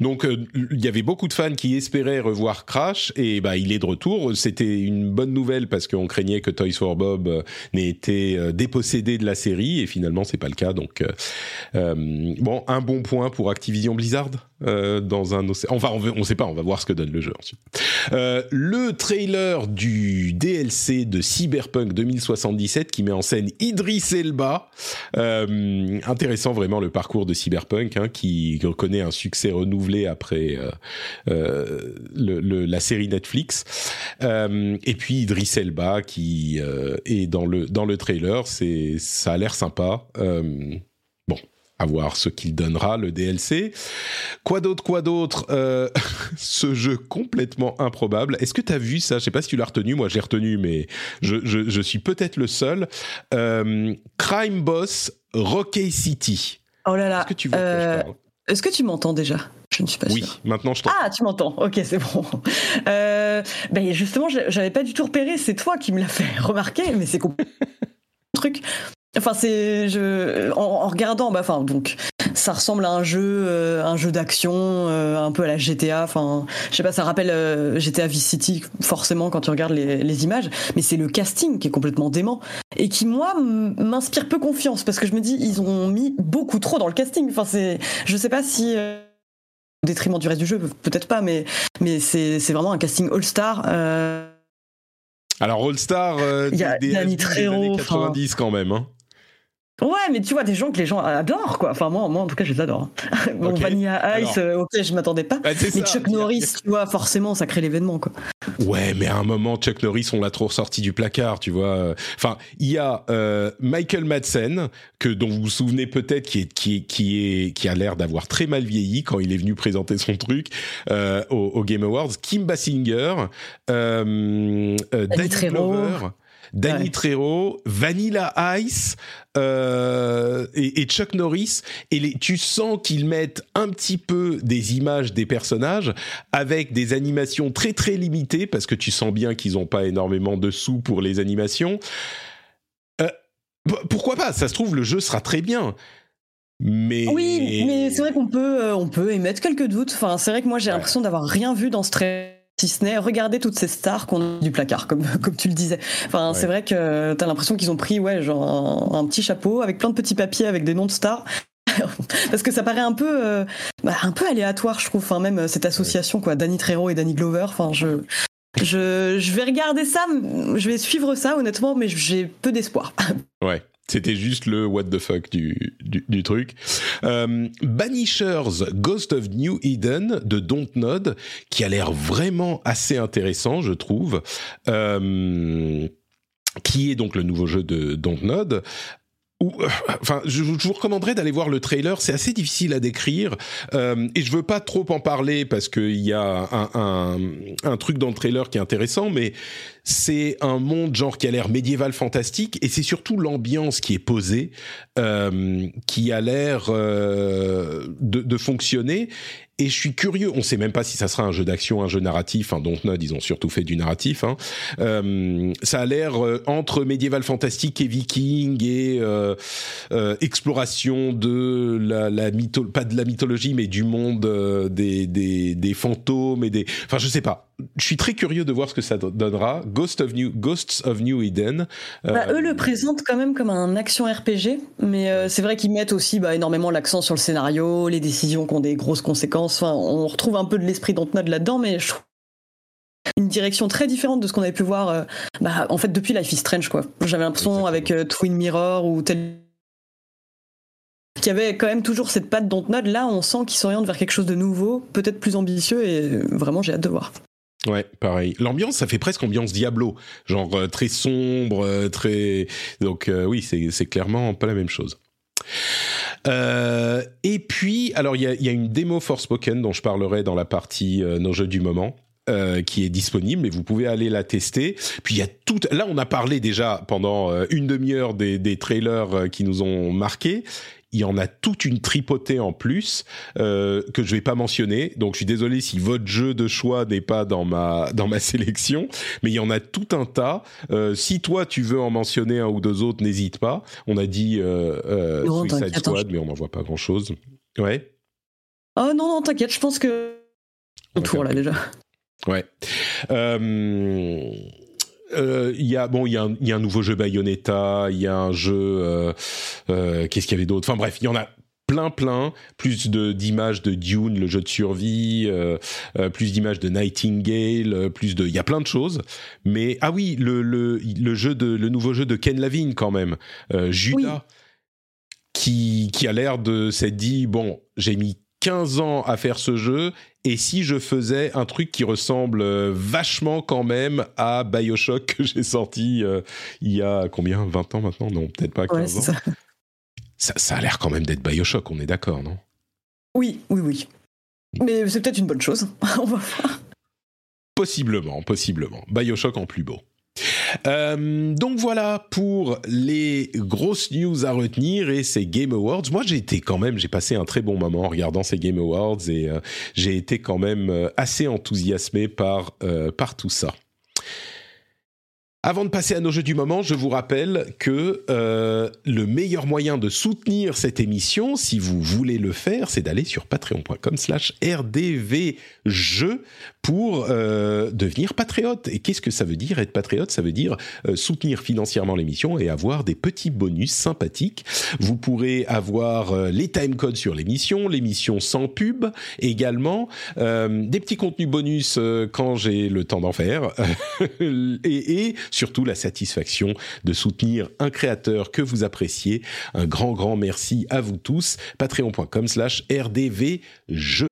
donc il y avait beaucoup de fans qui espéraient revoir Crash, et bah il est de retour. C'était une bonne nouvelle parce qu'on craignait que Toys for Bob n'ait été dépossédé de la série, et finalement c'est pas le cas. Donc bon, un bon point pour Activision Blizzard dans un océan. Enfin, on, on sait pas, on va voir ce que donne le jeu ensuite. le trailer du DLC de Cyberpunk 2077 qui met en scène Idris Elba. Euh, intéressant vraiment le parcours de Cyberpunk hein, qui connaît un succès renouvelé après euh, euh, la série Netflix. et puis Idris Elba qui est dans le dans le trailer, ça a l'air sympa. À voir ce qu'il donnera le DLC. Quoi d'autre, quoi d'autre euh, Ce jeu complètement improbable. Est-ce que tu as vu ça? Je sais pas si tu l'as retenu. Moi, j'ai retenu, mais je, je, je suis peut-être le seul. Euh, Crime Boss Rocky City. Oh là là. Est-ce que tu euh, Est-ce que tu m'entends déjà? Je ne suis pas oui, maintenant je t'entends. Ah, tu m'entends. Ok, c'est bon. Euh, ben justement, j'avais pas du tout repéré. C'est toi qui me l'as fait remarquer, mais c'est truc. Enfin, c'est je en, regardant, bah, enfin donc ça ressemble à un jeu, euh, un jeu d'action, euh, un peu à la GTA. Enfin, je sais pas, ça rappelle euh, GTA Vice City forcément quand tu regardes les, les images, mais c'est le casting qui est complètement dément et qui moi m'inspire peu confiance parce que je me dis ils ont mis beaucoup trop dans le casting. Enfin, c'est, je sais pas si au détriment du reste du jeu, peut-être pas, mais mais c'est c'est vraiment un casting all star. Alors All Star des, des, années 90 quand même. Hein. Ouais, mais tu vois, des gens que les gens adorent, quoi. Enfin, moi, moi en tout cas, je les adore. bon, Vanilla Ice, euh, ok, je m'attendais pas. Bah, mais Chuck Norris, tu vois, forcément, ça crée l'événement, quoi. Ouais, mais à un moment, Chuck Norris, on l'a trop sorti du placard, tu vois. Enfin, il y a euh, Michael Madsen, que dont vous vous souvenez peut-être, qui est qui est, qui est qui a l'air d'avoir très mal vieilli quand il est venu présenter son truc euh, au, Game Awards. Kim Basinger, euh, Danny Glover. Danny Trejo, Vanilla Ice euh, et, Chuck Norris. Et les, tu sens qu'ils mettent un petit peu des images des personnages avec des animations très très limitées parce que tu sens bien qu'ils n'ont pas énormément de sous pour les animations. Euh, pourquoi pas? Ça se trouve, le jeu sera très bien. Mais... Oui, mais c'est vrai qu'on peut, euh, on peut émettre quelques doutes. Enfin, c'est vrai que moi j'ai l'impression d'avoir rien vu dans ce trailer si ce n'est regarder toutes ces stars qu'on a du placard, comme, comme tu le disais. Enfin, c'est vrai que t'as l'impression qu'ils ont pris, ouais, genre un, petit chapeau avec plein de petits papiers avec des noms de stars. Parce que ça paraît un peu, euh, bah, un peu aléatoire, je trouve. Enfin, même euh, cette association, quoi, Danny Trejo et Danny Glover. Enfin, je, je, je vais regarder ça, je vais suivre ça, honnêtement, mais j'ai peu d'espoir. Ouais. C'était juste le what the fuck du, du, truc. Euh, Banishers Ghost of New Eden de Dontnod, qui a l'air vraiment assez intéressant, je trouve. Euh, qui est donc le nouveau jeu de Dontnod euh, enfin, je, vous recommanderais d'aller voir le trailer. C'est assez difficile à décrire et je veux pas trop en parler parce qu'il y a un, un, un, truc dans le trailer qui est intéressant, mais c'est un monde genre qui a l'air médiéval fantastique et c'est surtout l'ambiance qui est posée euh, qui a l'air euh, de, de, fonctionner et je suis curieux, on sait même pas si ça sera un jeu d'action, un jeu narratif, hein, Dontnod, ils ont surtout fait du narratif. Hein. Euh, ça a l'air euh, entre médiéval fantastique et viking et euh, euh exploration de la, la mytho pas de la mythologie, mais du monde des, des, des fantômes et des... Enfin, je sais pas je suis très curieux de voir ce que ça donnera. Ghost of New, Ghosts of New Eden. Bah, eux le présentent quand même comme un action RPG, mais euh, c'est vrai qu'ils mettent aussi bah, énormément l'accent sur le scénario, les décisions qui ont des grosses conséquences. Enfin, on retrouve un peu de l'esprit d'Antnod là-dedans, mais je trouve une direction très différente de ce qu'on avait pu voir euh, bah, en fait depuis Life is Strange quoi. J'avais l'impression avec euh, Twin Mirror ou tel qu'il y avait quand même toujours cette patte Dontnod. Là, on sent qu'il s'oriente vers quelque chose de nouveau, peut-être plus ambitieux, et vraiment, j'ai hâte de voir. Ouais, pareil. L'ambiance, ça fait presque ambiance Diablo, genre euh, très sombre, euh, très. Donc euh, oui, c'est clairement pas la même chose. et puis, alors il y a, y a, une démo Forspoken dont je parlerai dans la partie nos jeux du moment. qui est disponible et vous pouvez aller la tester. Puis il y a tout. Là, on a parlé déjà pendant une demi-heure des, des, trailers qui nous ont marqués il y en a toute une tripotée en plus euh, que je vais pas mentionner. Donc je suis désolé si votre jeu de choix n'est pas dans ma dans ma sélection, mais il y en a tout un tas. Euh, si toi tu veux en mentionner un ou deux autres, n'hésite pas. On a dit euh, Suicide Squad, mais on n'en voit pas grand chose. Ouais. Oh non non t'inquiète, je pense que tour là déjà. Ouais. Euh, euh, il y a bon, il y, a un, y a un nouveau jeu Bayonetta, il y a un jeu, euh, euh, qu'est-ce qu'il y avait d'autre? Enfin bref, il y en a plein plein, plus de d'images de Dune, le jeu de survie, euh, euh, plus d'images de Nightingale, plus de, il y a plein de choses. Mais ah oui, le le, le jeu de le nouveau jeu de Ken Lavine quand même, Judas. Qui, qui a l'air de s'être dit bon j'ai mis 15 ans à faire ce jeu et si je faisais un truc qui ressemble euh, vachement quand même à BioShock que j'ai sorti euh, il y a combien? 20 ans maintenant? Non, peut-être pas 15 ans. Ça. Ça, a l'air quand même d'être BioShock, on est d'accord, non? Oui, oui, oui. Mais c'est peut-être une bonne chose. on va voir. Possiblement, possiblement. BioShock en plus beau. Euh, donc voilà pour les grosses news à retenir et ces Game Awards. Moi j'ai été quand même, j'ai passé un très bon moment en regardant ces Game Awards et euh, j'ai été quand même euh, assez enthousiasmé par, par tout ça. Avant de passer à nos jeux du moment, je vous rappelle que le meilleur moyen de soutenir cette émission, si vous voulez le faire, c'est d'aller sur patreon.com slash rdvjeux pour euh, devenir patriote. Et qu'est-ce que ça veut dire être patriote? Ça veut dire euh, soutenir financièrement l'émission et avoir des petits bonus sympathiques. Vous pourrez avoir euh, les timecodes sur l'émission, l'émission sans pub également, euh, des petits contenus bonus euh, quand j'ai le temps d'en faire et, et surtout la satisfaction de soutenir un créateur que vous appréciez. Un grand, grand merci à vous tous. Patreon.com slash rdvjeux.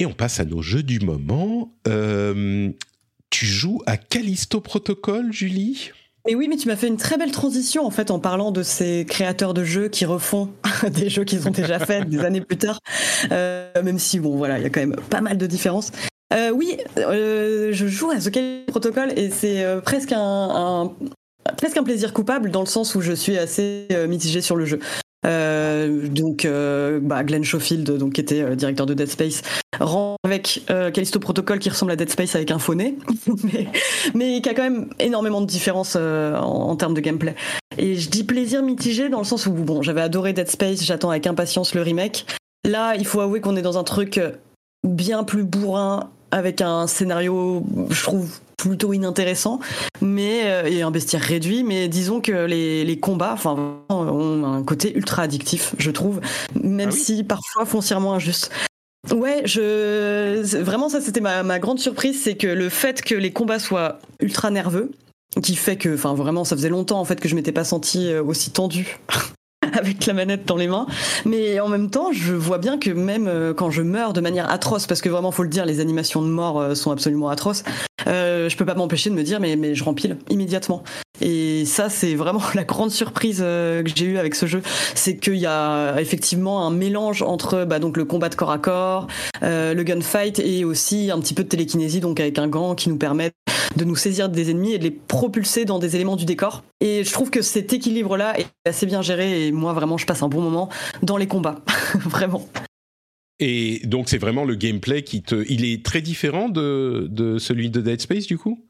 Et on passe à nos jeux du moment. Euh, tu joues à Callisto Protocol, Julie? Et oui, mais tu m'as fait une très belle transition en fait en parlant de ces créateurs de jeux qui refont des jeux qu'ils ont déjà fait des années plus tard, euh, même si bon voilà, il y a quand même pas mal de différences. Euh, oui, je joue à The Callisto Protocol et c'est presque un, presque un plaisir coupable dans le sens où je suis assez euh, mitigé sur le jeu. Euh, donc, euh, bah, Glenn Schofield, donc qui était euh, directeur de Dead Space, rend avec euh, Callisto Protocol qui ressemble à Dead Space avec un faux mais, qui a quand même énormément de différences en, en, termes de gameplay. Et je dis plaisir mitigé dans le sens où bon, j'avais adoré Dead Space, j'attends avec impatience le remake. Là, il faut avouer qu'on est dans un truc bien plus bourrin avec un scénario, je trouve, plutôt inintéressant, mais euh, et un bestiaire réduit. Mais disons que les, les combats, enfin, ont un côté ultra addictif, je trouve, même ah oui si parfois foncièrement injuste. Ouais, je vraiment ça c'était ma, ma grande surprise, c'est que le fait que les combats soient ultra nerveux, qui fait que, enfin vraiment, ça faisait longtemps en fait que je m'étais pas senti euh, aussi tendu avec la manette dans les mains. Mais en même temps, je vois bien que même euh, quand je meurs de manière atroce, parce que vraiment, faut le dire, les animations de mort euh, sont absolument atroces, euh, je peux pas m'empêcher de me dire, mais, mais je rempile immédiatement. Et ça, c'est vraiment la grande surprise euh, que j'ai eue avec ce jeu, c'est qu'il y a effectivement un mélange entre bah, donc le combat de corps à corps, euh, le gunfight et aussi un petit peu de télékinésie, donc avec un gant qui nous permet de nous saisir des ennemis et de les propulser dans des éléments du décor. Et je trouve que cet équilibre-là est assez bien géré et moi vraiment je passe un bon moment dans les combats, vraiment. Et donc c'est vraiment le gameplay qui te, il est très différent de, celui de Dead Space du coup?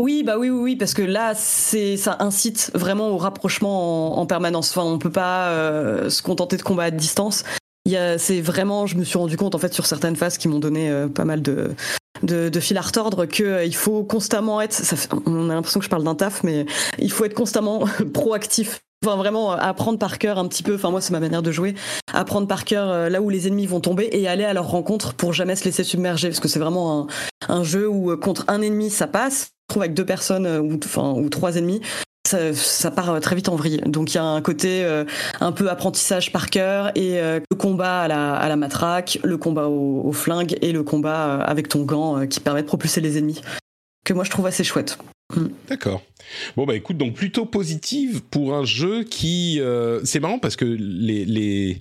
Oui, bah oui, oui, oui, parce que là, c'est ça incite vraiment au rapprochement en, permanence. Enfin, on peut pas euh, se contenter de combat à distance. C'est vraiment, je me suis rendu compte en fait sur certaines phases qui m'ont donné euh, pas mal de, de, fil à retordre qu'il euh, il faut constamment être. On a l'impression que je parle d'un taf, mais il faut être constamment proactif Enfin, vraiment apprendre par cœur un petit peu. Enfin, moi, c'est ma manière de jouer. Apprendre par cœur là où les ennemis vont tomber et aller à leur rencontre pour jamais se laisser submerger. Parce que c'est vraiment un, jeu où contre un ennemi, ça passe trouve avec deux personnes euh, ou, enfin, ou trois ennemis, ça, part euh, très vite en vrille. Donc il y a un côté euh, un peu apprentissage par cœur et le combat à la, à la, matraque, le combat au, au, flingue et le combat avec ton gant qui permet de propulser les ennemis. Que moi je trouve assez chouette. Mm. D'accord. Bon bah écoute, donc plutôt positive pour un jeu qui, euh, c'est marrant parce que les, les,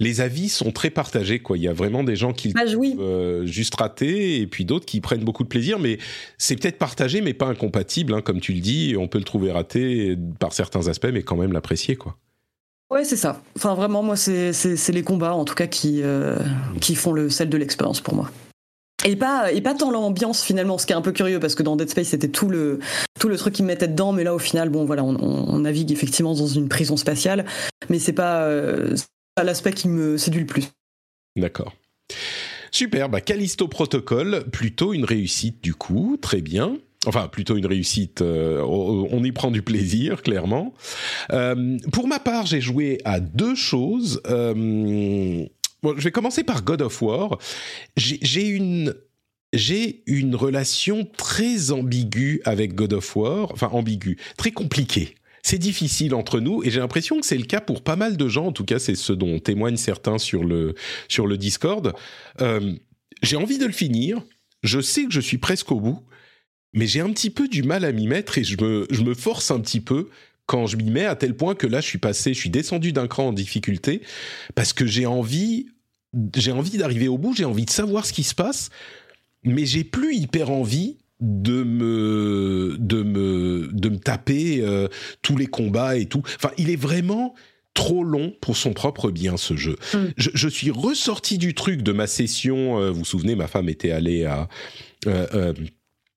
les avis sont très partagés quoi. Il y a vraiment des gens qui bah, trouvent, euh, juste raté et puis d'autres qui prennent beaucoup de plaisir, mais c'est peut-être partagé mais pas incompatible, hein, comme tu le dis. On peut le trouver raté par certains aspects, mais quand même l'apprécier quoi. Ouais, c'est ça. Enfin, vraiment, moi, c'est les combats, en tout cas, qui, euh, qui font le sel de l'expérience pour moi. Et pas, et pas tant l'ambiance finalement, ce qui est un peu curieux parce que dans Dead Space c'était tout le, tout le truc qui me mettait dedans, mais là au final, bon voilà, on, navigue effectivement dans une prison spatiale, mais c'est pas, euh, pas l'aspect qui me séduit le plus. D'accord. Super, bah Callisto Protocol, plutôt une réussite du coup, très bien. Enfin, plutôt une réussite, euh, on y prend du plaisir, clairement. Euh, pour ma part, j'ai joué à deux choses. Euh, je vais commencer par God of War. J'ai une j'ai une relation très ambiguë avec God of War, enfin ambiguë, très compliquée. C'est difficile entre nous et j'ai l'impression que c'est le cas pour pas mal de gens. En tout cas, c'est ce dont témoignent certains sur le sur le Discord. Euh, j'ai envie de le finir. Je sais que je suis presque au bout, mais j'ai un petit peu du mal à m'y mettre et je me je me force un petit peu quand je m'y mets à tel point que là je suis passé, je suis descendu d'un cran en difficulté parce que j'ai envie j'ai envie d'arriver au bout, j'ai envie de savoir ce qui se passe, mais j'ai plus hyper envie de me de me de me taper euh, tous les combats et tout. Enfin, il est vraiment trop long pour son propre bien ce jeu. Mm. Je, suis ressorti du truc de ma session. Euh, vous vous souvenez, ma femme était allée à euh,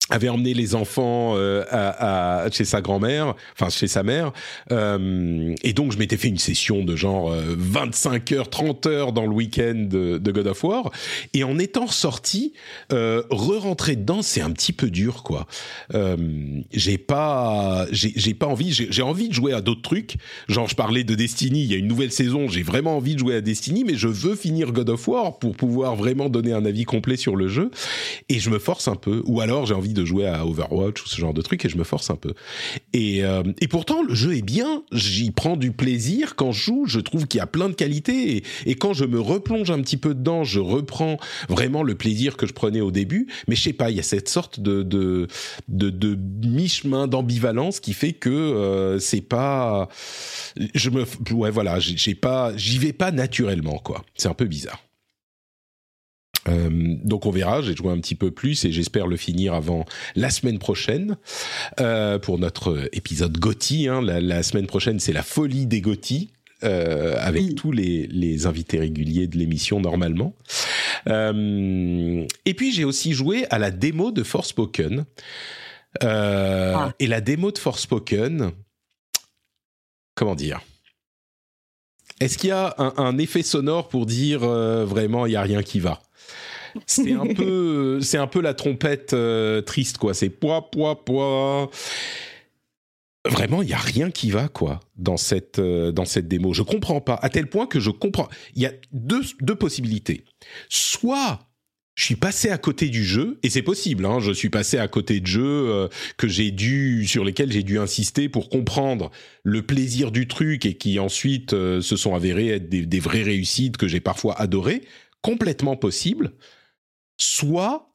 avait emmené les enfants euh, à, à, chez sa grand-mère, enfin chez sa mère, euh, et donc je m'étais fait une session de genre 25 euh, heures, 30 heures dans le week-end de, de, God of War, et en étant sorti, euh, re-rentrer dedans, c'est un petit peu dur, quoi. Euh, j'ai pas, j'ai pas envie, j'ai envie de jouer à d'autres trucs, genre je parlais de Destiny, il y a une nouvelle saison, j'ai vraiment envie de jouer à Destiny, mais je veux finir God of War pour pouvoir vraiment donner un avis complet sur le jeu, et je me force un peu, ou alors j'ai envie de jouer à Overwatch ou ce genre de truc et je me force un peu. Et, euh, et pourtant, le jeu est bien, j'y prends du plaisir quand je joue, je trouve qu'il y a plein de qualités et, et, quand je me replonge un petit peu dedans, je reprends vraiment le plaisir que je prenais au début, mais je sais pas, il y a cette sorte de, de, de, mi-chemin d'ambivalence qui fait que euh, c'est pas... Je me... Ouais, voilà, j'ai pas... J'y vais pas naturellement, quoi. C'est un peu bizarre. Euh, donc on verra, j'ai joué un petit peu plus et j'espère le finir avant la semaine prochaine euh, pour notre épisode Gotti. Hein. La, semaine prochaine, c'est la folie des Gotti. Euh, avec tous les, les, invités réguliers de l'émission normalement. et puis j'ai aussi joué à la démo de Forspoken. Ah. Et la démo de Forspoken, comment dire? Est-ce qu'il y a un, un, effet sonore pour dire vraiment il y a rien qui va? C'est un peu, c'est un peu la trompette euh, triste, quoi. C'est poids, poids, poids. Vraiment, il y a rien qui va, quoi, dans cette euh, dans cette démo. Je comprends pas, à tel point que je comprends. Il y a deux deux possibilités. Soit je suis passé à côté du jeu et c'est possible. Hein, je suis passé à côté de jeux euh, que j'ai dû sur lesquels j'ai dû insister pour comprendre le plaisir du truc et qui ensuite se sont avérés être des, des vraies réussites que j'ai parfois adorées. Complètement possible soit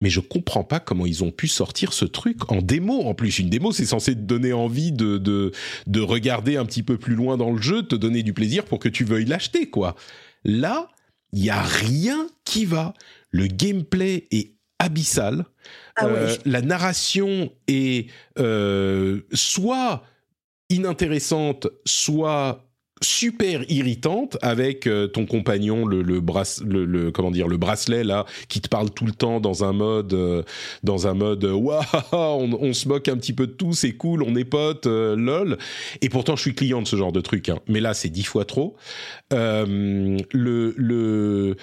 mais je comprends pas comment ils ont pu sortir ce truc en démo. En plus, une démo, c'est censé te donner envie de, de, de, regarder un petit peu plus loin dans le jeu, te donner du plaisir pour que tu veuilles l'acheter, quoi. Là, il y a rien qui va. Le gameplay est abyssal. Ah euh, la narration est euh, soit inintéressante, soit super irritante avec euh, ton compagnon le le, le, comment dire le bracelet là qui te parle tout le temps dans un mode euh, dans un mode waouh on, on, se moque un petit peu de tout c'est cool on est potes euh, lol et pourtant je suis client de ce genre de truc hein. mais là c'est dix fois trop le le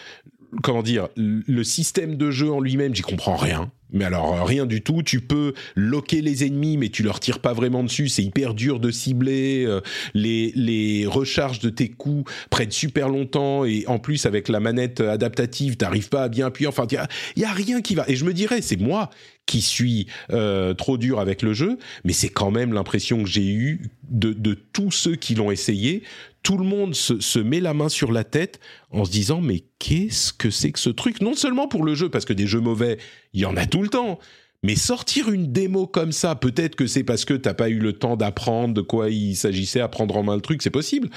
comment dire le système de jeu en lui-même j'y comprends rien mais alors euh, rien du tout. Tu peux loquer les ennemis, mais tu leur tires pas vraiment dessus. C'est hyper dur de cibler. Euh, les les recharges de tes coups prennent super longtemps et en plus avec la manette adaptative, t'arrives pas à bien appuyer. Enfin, il y, a rien qui va. Et je me dirais, c'est moi qui suis euh, trop dur avec le jeu, mais c'est quand même l'impression que j'ai eue de, de tous ceux qui l'ont essayé tout le monde se, se, met la main sur la tête en se disant mais qu'est-ce que c'est que ce truc? Non seulement pour le jeu, parce que des jeux mauvais, il y en a tout le temps. Mais sortir une démo comme ça, peut-être que c'est parce que t'as pas eu le temps d'apprendre de quoi il s'agissait, à prendre en main le truc, c'est possible.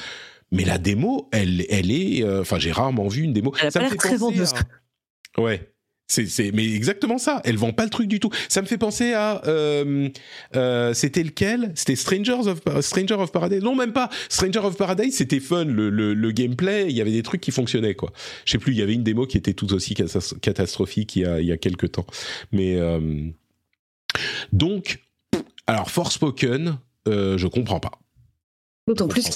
Mais la démo, elle, elle est. Euh, enfin, j'ai rarement vu une démo. Elle a ça pas l'air très vendeuse. Ouais. C'est, c'est, mais exactement ça. Elle vend pas le truc du tout. Ça me fait penser à, euh, euh, c'était lequel? C'était Strangers of Stranger of Paradise. Non, même pas. Stranger of Paradise, c'était fun. Le, le, le, gameplay, il y avait des trucs qui fonctionnaient quoi. Je sais plus. Il y avait une démo qui était tout aussi catastrophique il y a il y a quelques temps. Mais euh, donc, alors Forspoken, je comprends pas. D'autant plus.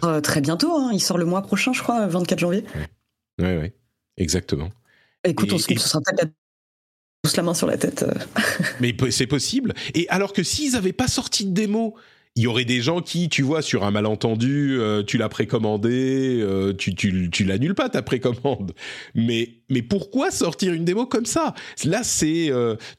Pas très bientôt. Hein. Il sort le mois prochain, je crois, 24 janvier. Ouais, ouais, ouais. exactement. Écoute, on se, sera peut-être tous la main sur la tête. Euh. Mais c'est possible. Et alors que s'ils n'avaient pas sorti de démo, il y aurait des gens qui, tu vois, sur un malentendu, euh, tu l'as précommandé, euh, tu, tu, tu l'annules pas ta précommande. Mais, mais pourquoi sortir une démo comme ça? Là, c'est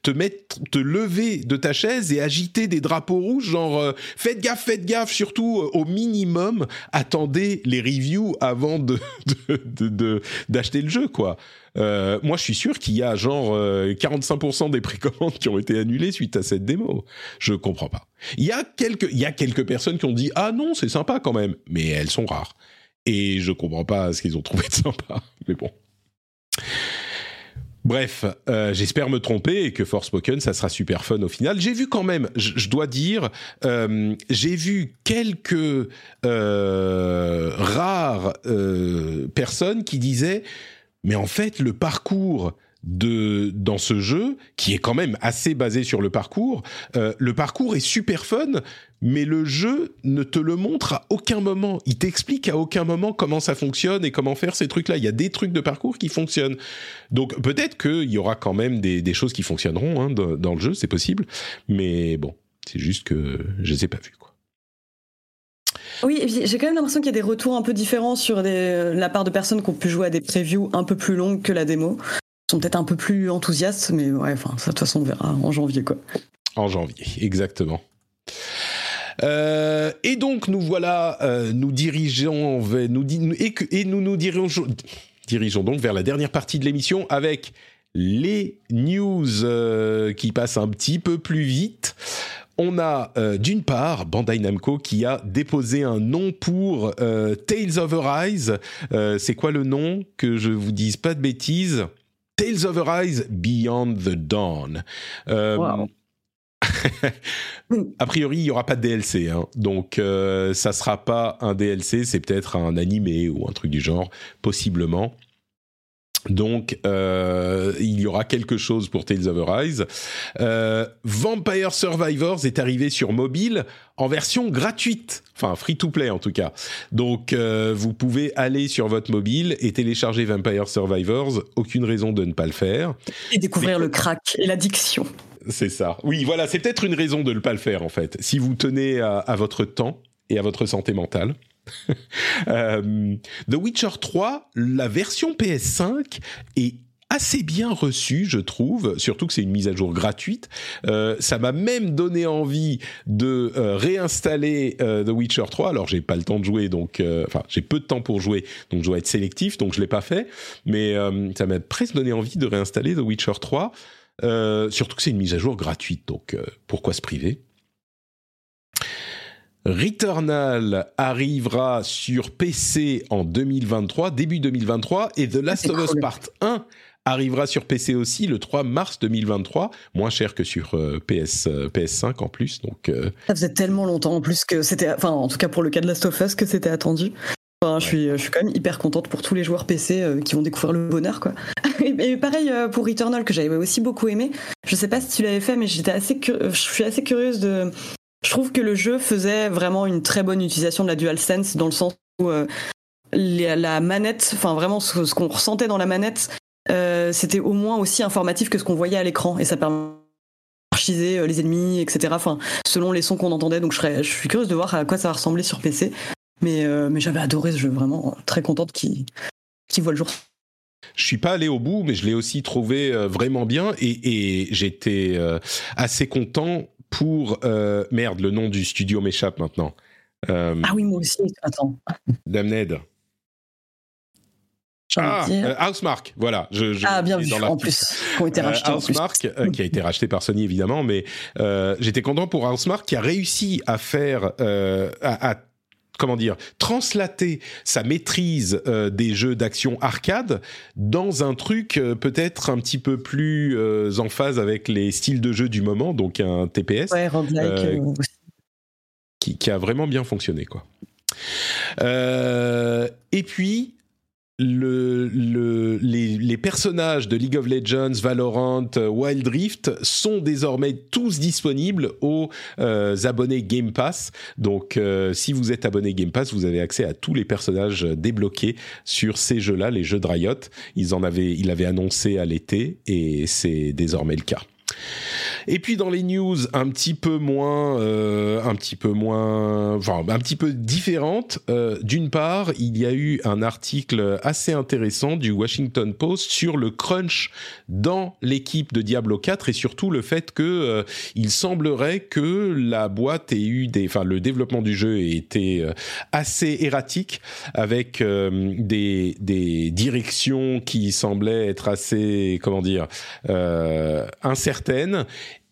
te mettre, te lever de ta chaise et agiter des drapeaux rouges, genre faites gaffe, faites gaffe, surtout au minimum, attendez les reviews avant de d'acheter le jeu, quoi. Euh, moi, je suis sûr qu'il y a genre 45% euh, des précommandes qui ont été annulées suite à cette démo. Je comprends pas. Il y a quelques, il y a quelques personnes qui ont dit ah non, c'est sympa quand même, mais elles sont rares. Et je comprends pas ce qu'ils ont trouvé de sympa. Mais bon. Bref, euh, j'espère me tromper et que Forspoken, ça sera super fun au final. J'ai vu quand même, je dois dire, euh, j'ai vu quelques rares personnes qui disaient mais en fait, le parcours de dans ce jeu, qui est quand même assez basé sur le parcours, euh, le parcours est super fun, mais le jeu ne te le montre à aucun moment. Il t'explique à aucun moment comment ça fonctionne et comment faire ces trucs-là. Il y a des trucs de parcours qui fonctionnent. Donc peut-être qu'il y aura quand même des, des choses qui fonctionneront hein, dans, le jeu, c'est possible. Mais bon, c'est juste que je les ai pas vus. Quoi. Oui, j'ai quand même l'impression qu'il y a des retours un peu différents sur la part de personnes qui ont pu jouer à des previews un peu plus longues que la démo. Ils sont peut-être un peu plus enthousiastes, mais ouais, enfin, de toute façon, on verra en janvier, quoi. En janvier, exactement. Euh, et donc nous voilà, euh, nous dirigeons nous et, et, nous nous dirigeons, dirigeons donc vers la dernière partie de l'émission avec les news euh, qui passent un petit peu plus vite on a euh, d'une part Bandai Namco qui a déposé un nom pour euh, Tales of Arise. Euh, c'est quoi le nom Que je vous dise pas de bêtises? Tales of Arise Beyond the Dawn. a priori, il y aura pas de DLC, hein. donc ça sera pas un DLC, c'est peut-être un animé ou un truc du genre, possiblement. Donc, euh, il y aura quelque chose pour Tales of Arise. Euh, Vampire Survivors est arrivé sur mobile en version gratuite, enfin free-to-play en tout cas. Donc, euh, vous pouvez aller sur votre mobile et télécharger Vampire Survivors. Aucune raison de ne pas le faire. Et découvrir le crack et l'addiction. C'est ça. Oui, voilà, c'est peut-être une raison de ne pas le faire en fait. Si vous tenez à votre temps et à votre santé mentale. Euh, The Witcher 3, la version PS5 est assez bien reçue, je trouve, surtout que c'est une mise à jour gratuite. Euh, ça m'a même donné envie de euh, réinstaller The Witcher 3. Alors j'ai pas le temps de jouer, donc enfin j'ai peu de temps pour jouer, donc je dois être sélectif, donc je l'ai pas fait. Mais ça m'a presque donné envie de réinstaller The Witcher 3. surtout que c'est une mise à jour gratuite, donc pourquoi se priver? Returnal arrivera sur PC en 2023, début 2023, et The Last of Us Part 1 arrivera sur PC aussi le 3 mars 2023, moins cher que sur PS PS5 en plus. Donc ça faisait tellement longtemps en plus que c'était, enfin en tout cas pour le cas de Last of Us que c'était attendu. Enfin, je, suis, je suis quand même hyper contente pour tous les joueurs PC qui vont découvrir le bonheur, quoi. et, pareil pour Returnal, que j'avais aussi beaucoup aimé. Je sais pas si tu l'avais fait, mais j'étais assez, je suis assez curieuse de, je trouve que le jeu faisait vraiment une très bonne utilisation de la DualSense dans le sens où euh, la manette, enfin vraiment ce, qu'on ressentait dans la manette, euh, c'était au moins aussi informatif que ce qu'on voyait à l'écran et ça permet d'archiser euh, les ennemis, etc. Enfin, selon les sons qu'on entendait. Donc je, serais, je suis curieuse de voir à quoi ça va ressembler sur PC. Mais, mais j'avais adoré ce jeu, vraiment très contente qu'il voit le jour. Je suis pas allé au bout, mais je l'ai aussi trouvé vraiment bien et, et j'étais assez content pour euh, merde, le nom du studio m'échappe maintenant. Euh, ah oui, moi aussi. Attends. Damned. Ah, euh, Housemark, voilà. Je, je ah, bien vu, en plus, qui ont été rachetés. Housemark, qui a été racheté par Sony évidemment, mais j'étais content pour Housemark qui a réussi à faire, à, à comment dire, translater sa maîtrise euh, des jeux d'action arcade dans un truc euh, peut-être un petit peu plus euh, en phase avec les styles de jeu du moment, donc un TPS. qui, qui, a vraiment bien fonctionné, quoi. et puis, le, le, les, personnages de League of Legends, Valorant, euh, Wild Rift sont désormais tous disponibles aux euh, abonnés Game Pass. Donc, euh, si vous êtes abonné Game Pass, vous avez accès à tous les personnages débloqués sur ces jeux-là, les jeux de Riot. Ils en avaient, ils l'avaient annoncé à l'été et c'est désormais le cas. Et puis dans les news un petit peu moins, euh, un petit peu moins, enfin un petit peu différentes. Euh, D'une part, il y a eu un article assez intéressant du Washington Post sur le crunch dans l'équipe de Diablo 4 et surtout le fait que euh, il semblerait que la boîte ait eu des, enfin le développement du jeu ait été euh, assez erratique avec euh, des, des directions qui semblaient être assez, comment dire, incertaines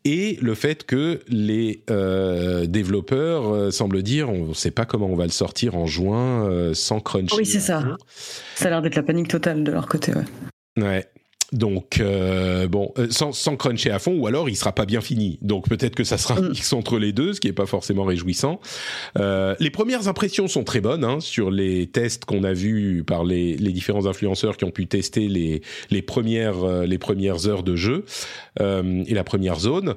et le fait que les euh, développeurs euh, semblent dire on ne sait pas comment on va le sortir en juin euh, sans crunch. Oui, c'est ça. Ça a l'air d'être la panique totale de leur côté. Ouais. Ouais. Donc euh, bon, euh, sans, sans, cruncher à fond, ou alors il sera pas bien fini. Donc peut-être que ça sera un mm. mix entre les deux, ce qui est pas forcément réjouissant. Euh, les premières impressions sont très bonnes hein, sur les tests qu'on a vus par les, les, différents influenceurs qui ont pu tester les, les premières euh, les premières heures de jeu et la première zone.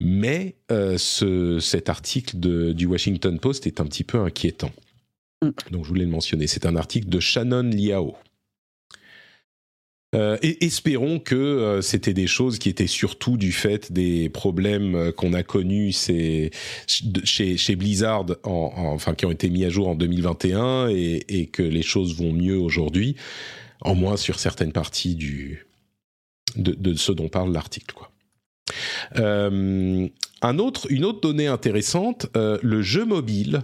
Mais ce, cet article de, du Washington Post est un petit peu inquiétant. Mm. Donc je voulais le mentionner. C'est un article de Shannon Liao. Euh, et espérons que euh, c'était des choses qui étaient surtout du fait des problèmes euh, qu'on a connus chez, chez Blizzard, en, enfin qui ont été mis à jour en 2021 et, et que les choses vont mieux aujourd'hui, en moins sur certaines parties du de, de ce dont parle l'article, quoi. Euh, un autre, une autre donnée intéressante, le jeu mobile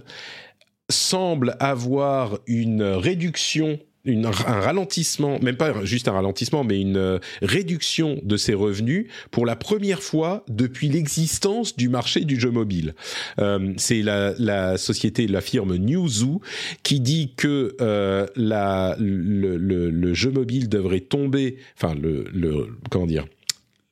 semble avoir une réduction une, un ralentissement, même pas juste un ralentissement, mais une euh, réduction de ses revenus pour la première fois depuis l'existence du marché du jeu mobile. Euh, c'est la, la, société, la firme Newzoo qui dit que euh, la, le, le, le, jeu mobile devrait tomber, enfin le, le comment dire,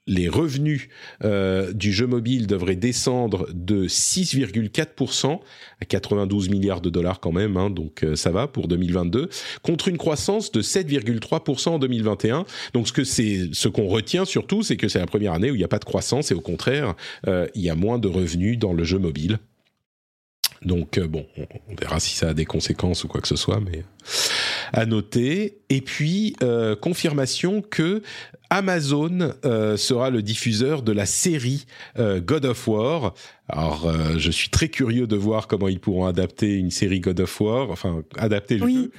les revenus euh, du jeu mobile devraient descendre de 6,4% à 92 milliards de dollars quand même, hein, donc euh, ça va pour 2022, contre une croissance de 7,3% en 2021. Donc ce que c'est, ce qu'on retient surtout, c'est que c'est la première année où il n'y a pas de croissance et au contraire, euh, il y a moins de revenus dans le jeu mobile. Donc bon, on, verra si ça a des conséquences ou quoi que ce soit, mais à noter. Et puis confirmation que Amazon euh, sera le diffuseur de la série God of War. Alors je suis très curieux de voir comment ils pourront adapter une série God of War, enfin adapter le oui.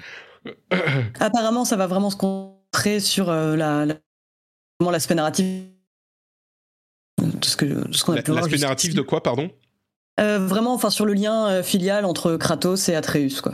Apparemment, ça va vraiment se concentrer sur la, l'aspect narratif de ce que ce qu'on a L'aspect narratif de quoi, pardon? Euh, vraiment, enfin, sur le lien euh, filial entre Kratos et Atreus, quoi.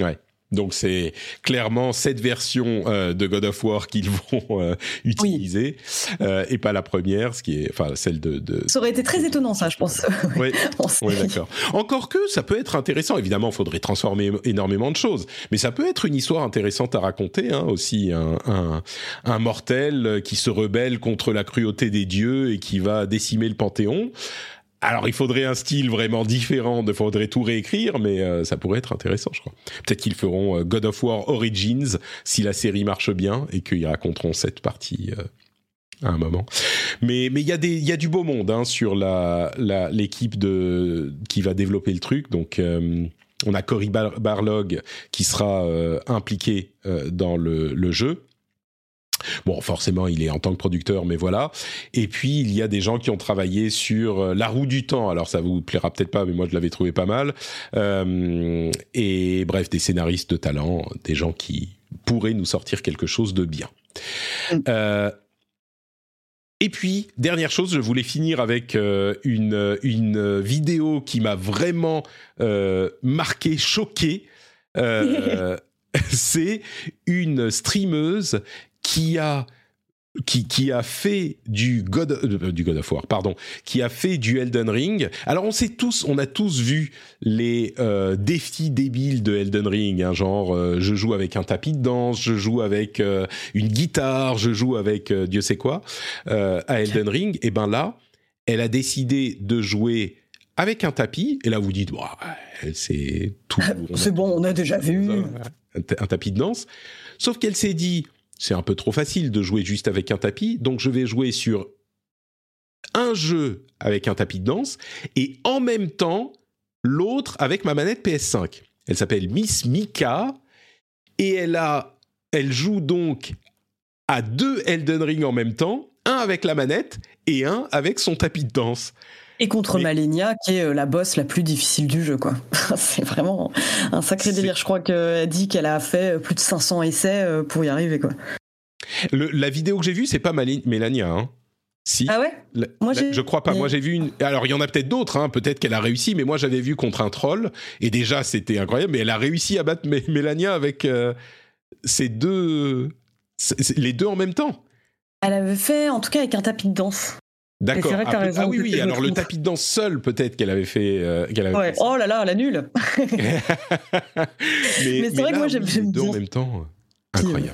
Ouais. Donc c'est clairement cette version euh, de God of War qu'ils vont euh, utiliser euh, et pas la première, ce qui est enfin celle de, de... Ça aurait été très étonnant ça, je pense. oui, oui d'accord. Encore que ça peut être intéressant. Évidemment, il faudrait transformer énormément de choses, mais ça peut être une histoire intéressante à raconter hein, aussi. Un, un, un mortel qui se rebelle contre la cruauté des dieux et qui va décimer le panthéon. Alors, il faudrait un style vraiment différent, il faudrait tout réécrire, mais euh, ça pourrait être intéressant, je crois. Peut-être qu'ils feront euh, God of War Origins si la série marche bien et qu'ils raconteront cette partie euh, à un moment. Mais mais il y a y a du beau monde hein, sur l'équipe qui va développer le truc. Donc on a Cory Barlog qui sera impliqué dans le, le jeu. Bon, forcément, il est en tant que producteur, mais voilà. Et puis, il y a des gens qui ont travaillé sur euh, La roue du temps. Alors, ça vous plaira peut-être pas, mais moi, je l'avais trouvé pas mal. Euh, et bref, des scénaristes de talent, des gens qui pourraient nous sortir quelque chose de bien. Mm. Euh, et puis, dernière chose, je voulais finir avec une, une vidéo qui m'a vraiment marqué, choqué. c'est une streameuse qui a qui, qui, a fait du God, euh, du God of War, pardon, qui a fait du Elden Ring. Alors on sait tous, on a tous vu les euh, défis débiles de Elden Ring, hein, genre euh, je joue avec un tapis de danse, je joue avec une guitare, je joue avec Dieu sait quoi à Elden Ring. Et ben là, elle a décidé de jouer avec un tapis. Et là vous dites, c'est tout. c'est bon, on a déjà vu un tapis de danse. Sauf qu'elle s'est dit c'est un peu trop facile de jouer juste avec un tapis, donc je vais jouer sur un jeu avec un tapis de danse et en même temps l'autre avec ma manette PS5. Elle s'appelle Miss Mika et elle a, elle joue donc à deux Elden Ring en même temps, un avec la manette et un avec son tapis de danse. Et contre Malenia, qui est euh, la boss la plus difficile du jeu, quoi. c'est vraiment un sacré délire. Je crois qu'elle dit qu'elle a fait euh, plus de 500 essais euh, pour y arriver, quoi. la vidéo que j'ai vue, c'est pas Mélania, hein. Si. Ah ouais? Moi, Je crois pas. Moi, j'ai vu une. Alors, il y en a peut-être d'autres. Hein. Peut-être qu'elle a réussi, mais moi, j'avais vu contre un troll. Et déjà, c'était incroyable. Mais elle a réussi à battre Mélania avec ces deux. Les deux en même temps. Elle avait fait, en tout cas, avec un tapis de danse. D'accord. Ah, ah, oui, oui. Alors le tapis de danse seul, peut-être qu'elle avait fait. Euh, ouais. Oh là là, la nulle. mais, mais c'est vrai que moi j'aime deux en même temps. Incroyable.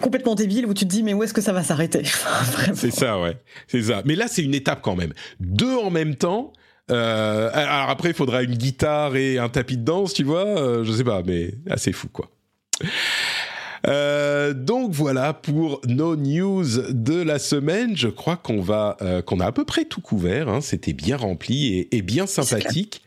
complètement débile où tu te dis mais où est-ce que ça va s'arrêter C'est ça, ouais. C'est ça. Mais là, c'est une étape quand même. Deux en même temps. Euh, alors après, il faudra une guitare et un tapis de danse, tu vois. Euh, je sais pas, mais assez fou, quoi. Euh, donc voilà pour nos news de la semaine. Je crois qu'on va, euh, qu'on a à peu près tout couvert. Hein. C'était bien rempli et, bien sympathique.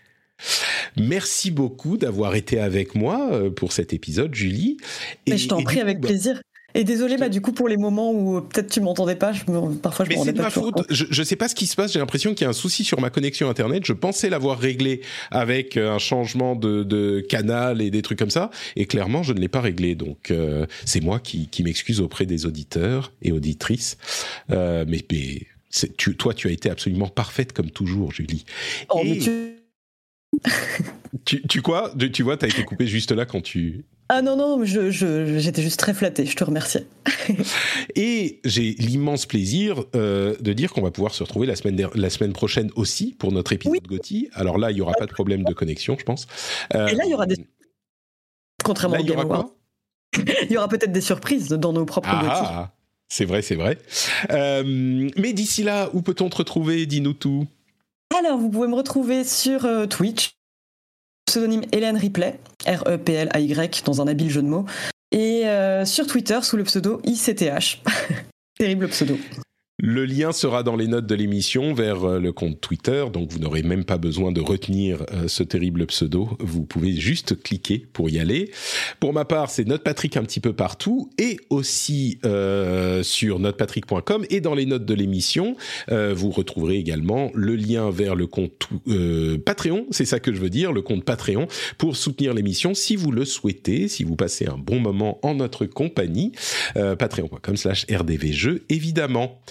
Merci beaucoup d'avoir été avec moi euh, pour cet épisode, Julie. Et, je t'en prie, avec bah, plaisir. Et désolé, bah, du coup, pour les moments où peut-être tu m'entendais pas, je parfois je Mais c'est de ma faute. Je, ne sais pas ce qui se passe. J'ai l'impression qu'il y a un souci sur ma connexion Internet. Je pensais l'avoir réglé avec euh, un changement de, canal et des trucs comme ça. Et clairement, je ne l'ai pas réglé. Donc, euh, c'est moi qui, m'excuse auprès des auditeurs et auditrices. Euh, mais, tu, toi, tu as été absolument parfaite comme toujours, Julie. Oh, mais tu... tu... tu, quoi? Tu vois, tu as été coupé juste là quand tu ah non, non, j'étais je, juste très flatté, je te remercie. et j'ai l'immense plaisir euh, de dire qu'on va pouvoir se retrouver la semaine, la semaine prochaine aussi pour notre épisode oui. Alors là, il n'y aura pas de problème de connexion, je pense. Euh, et là, il y aura des... Contrairement y aura Il y aura peut-être des surprises dans nos propres ah, C'est vrai, c'est vrai. Euh, mais d'ici là, où peut-on te retrouver? Dis-nous tout. Alors, vous pouvez me retrouver sur Twitch, pseudonyme Hélène Ripley, R-E-P-L-A-Y, dans un habile jeu de mots, et euh, sur Twitter sous le pseudo ICTH. Terrible pseudo. Le lien sera dans les notes de l'émission vers euh, le compte Twitter, donc vous n'aurez même pas besoin de retenir euh, ce terrible pseudo. Vous pouvez juste cliquer pour y aller. Pour ma part, c'est Notepatrick un petit peu partout et aussi euh, sur notepatrick.com et dans les notes de l'émission, euh, vous retrouverez également le lien vers le compte Patreon. C'est ça que je veux dire, le compte Patreon pour soutenir l'émission si vous le souhaitez, si vous passez un bon moment en notre compagnie. Patreon.com/slash rdvjeux évidemment.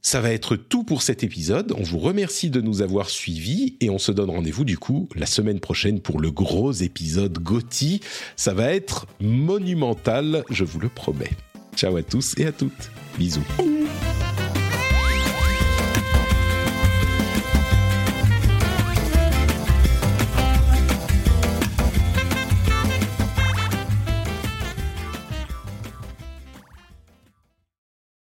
Ça va être tout pour cet épisode. On vous remercie de nous avoir suivis et on se donne rendez-vous du coup la semaine prochaine pour le gros épisode Gotti. Ça va être monumental, je vous le promets. Ciao à tous et à toutes. Bisous.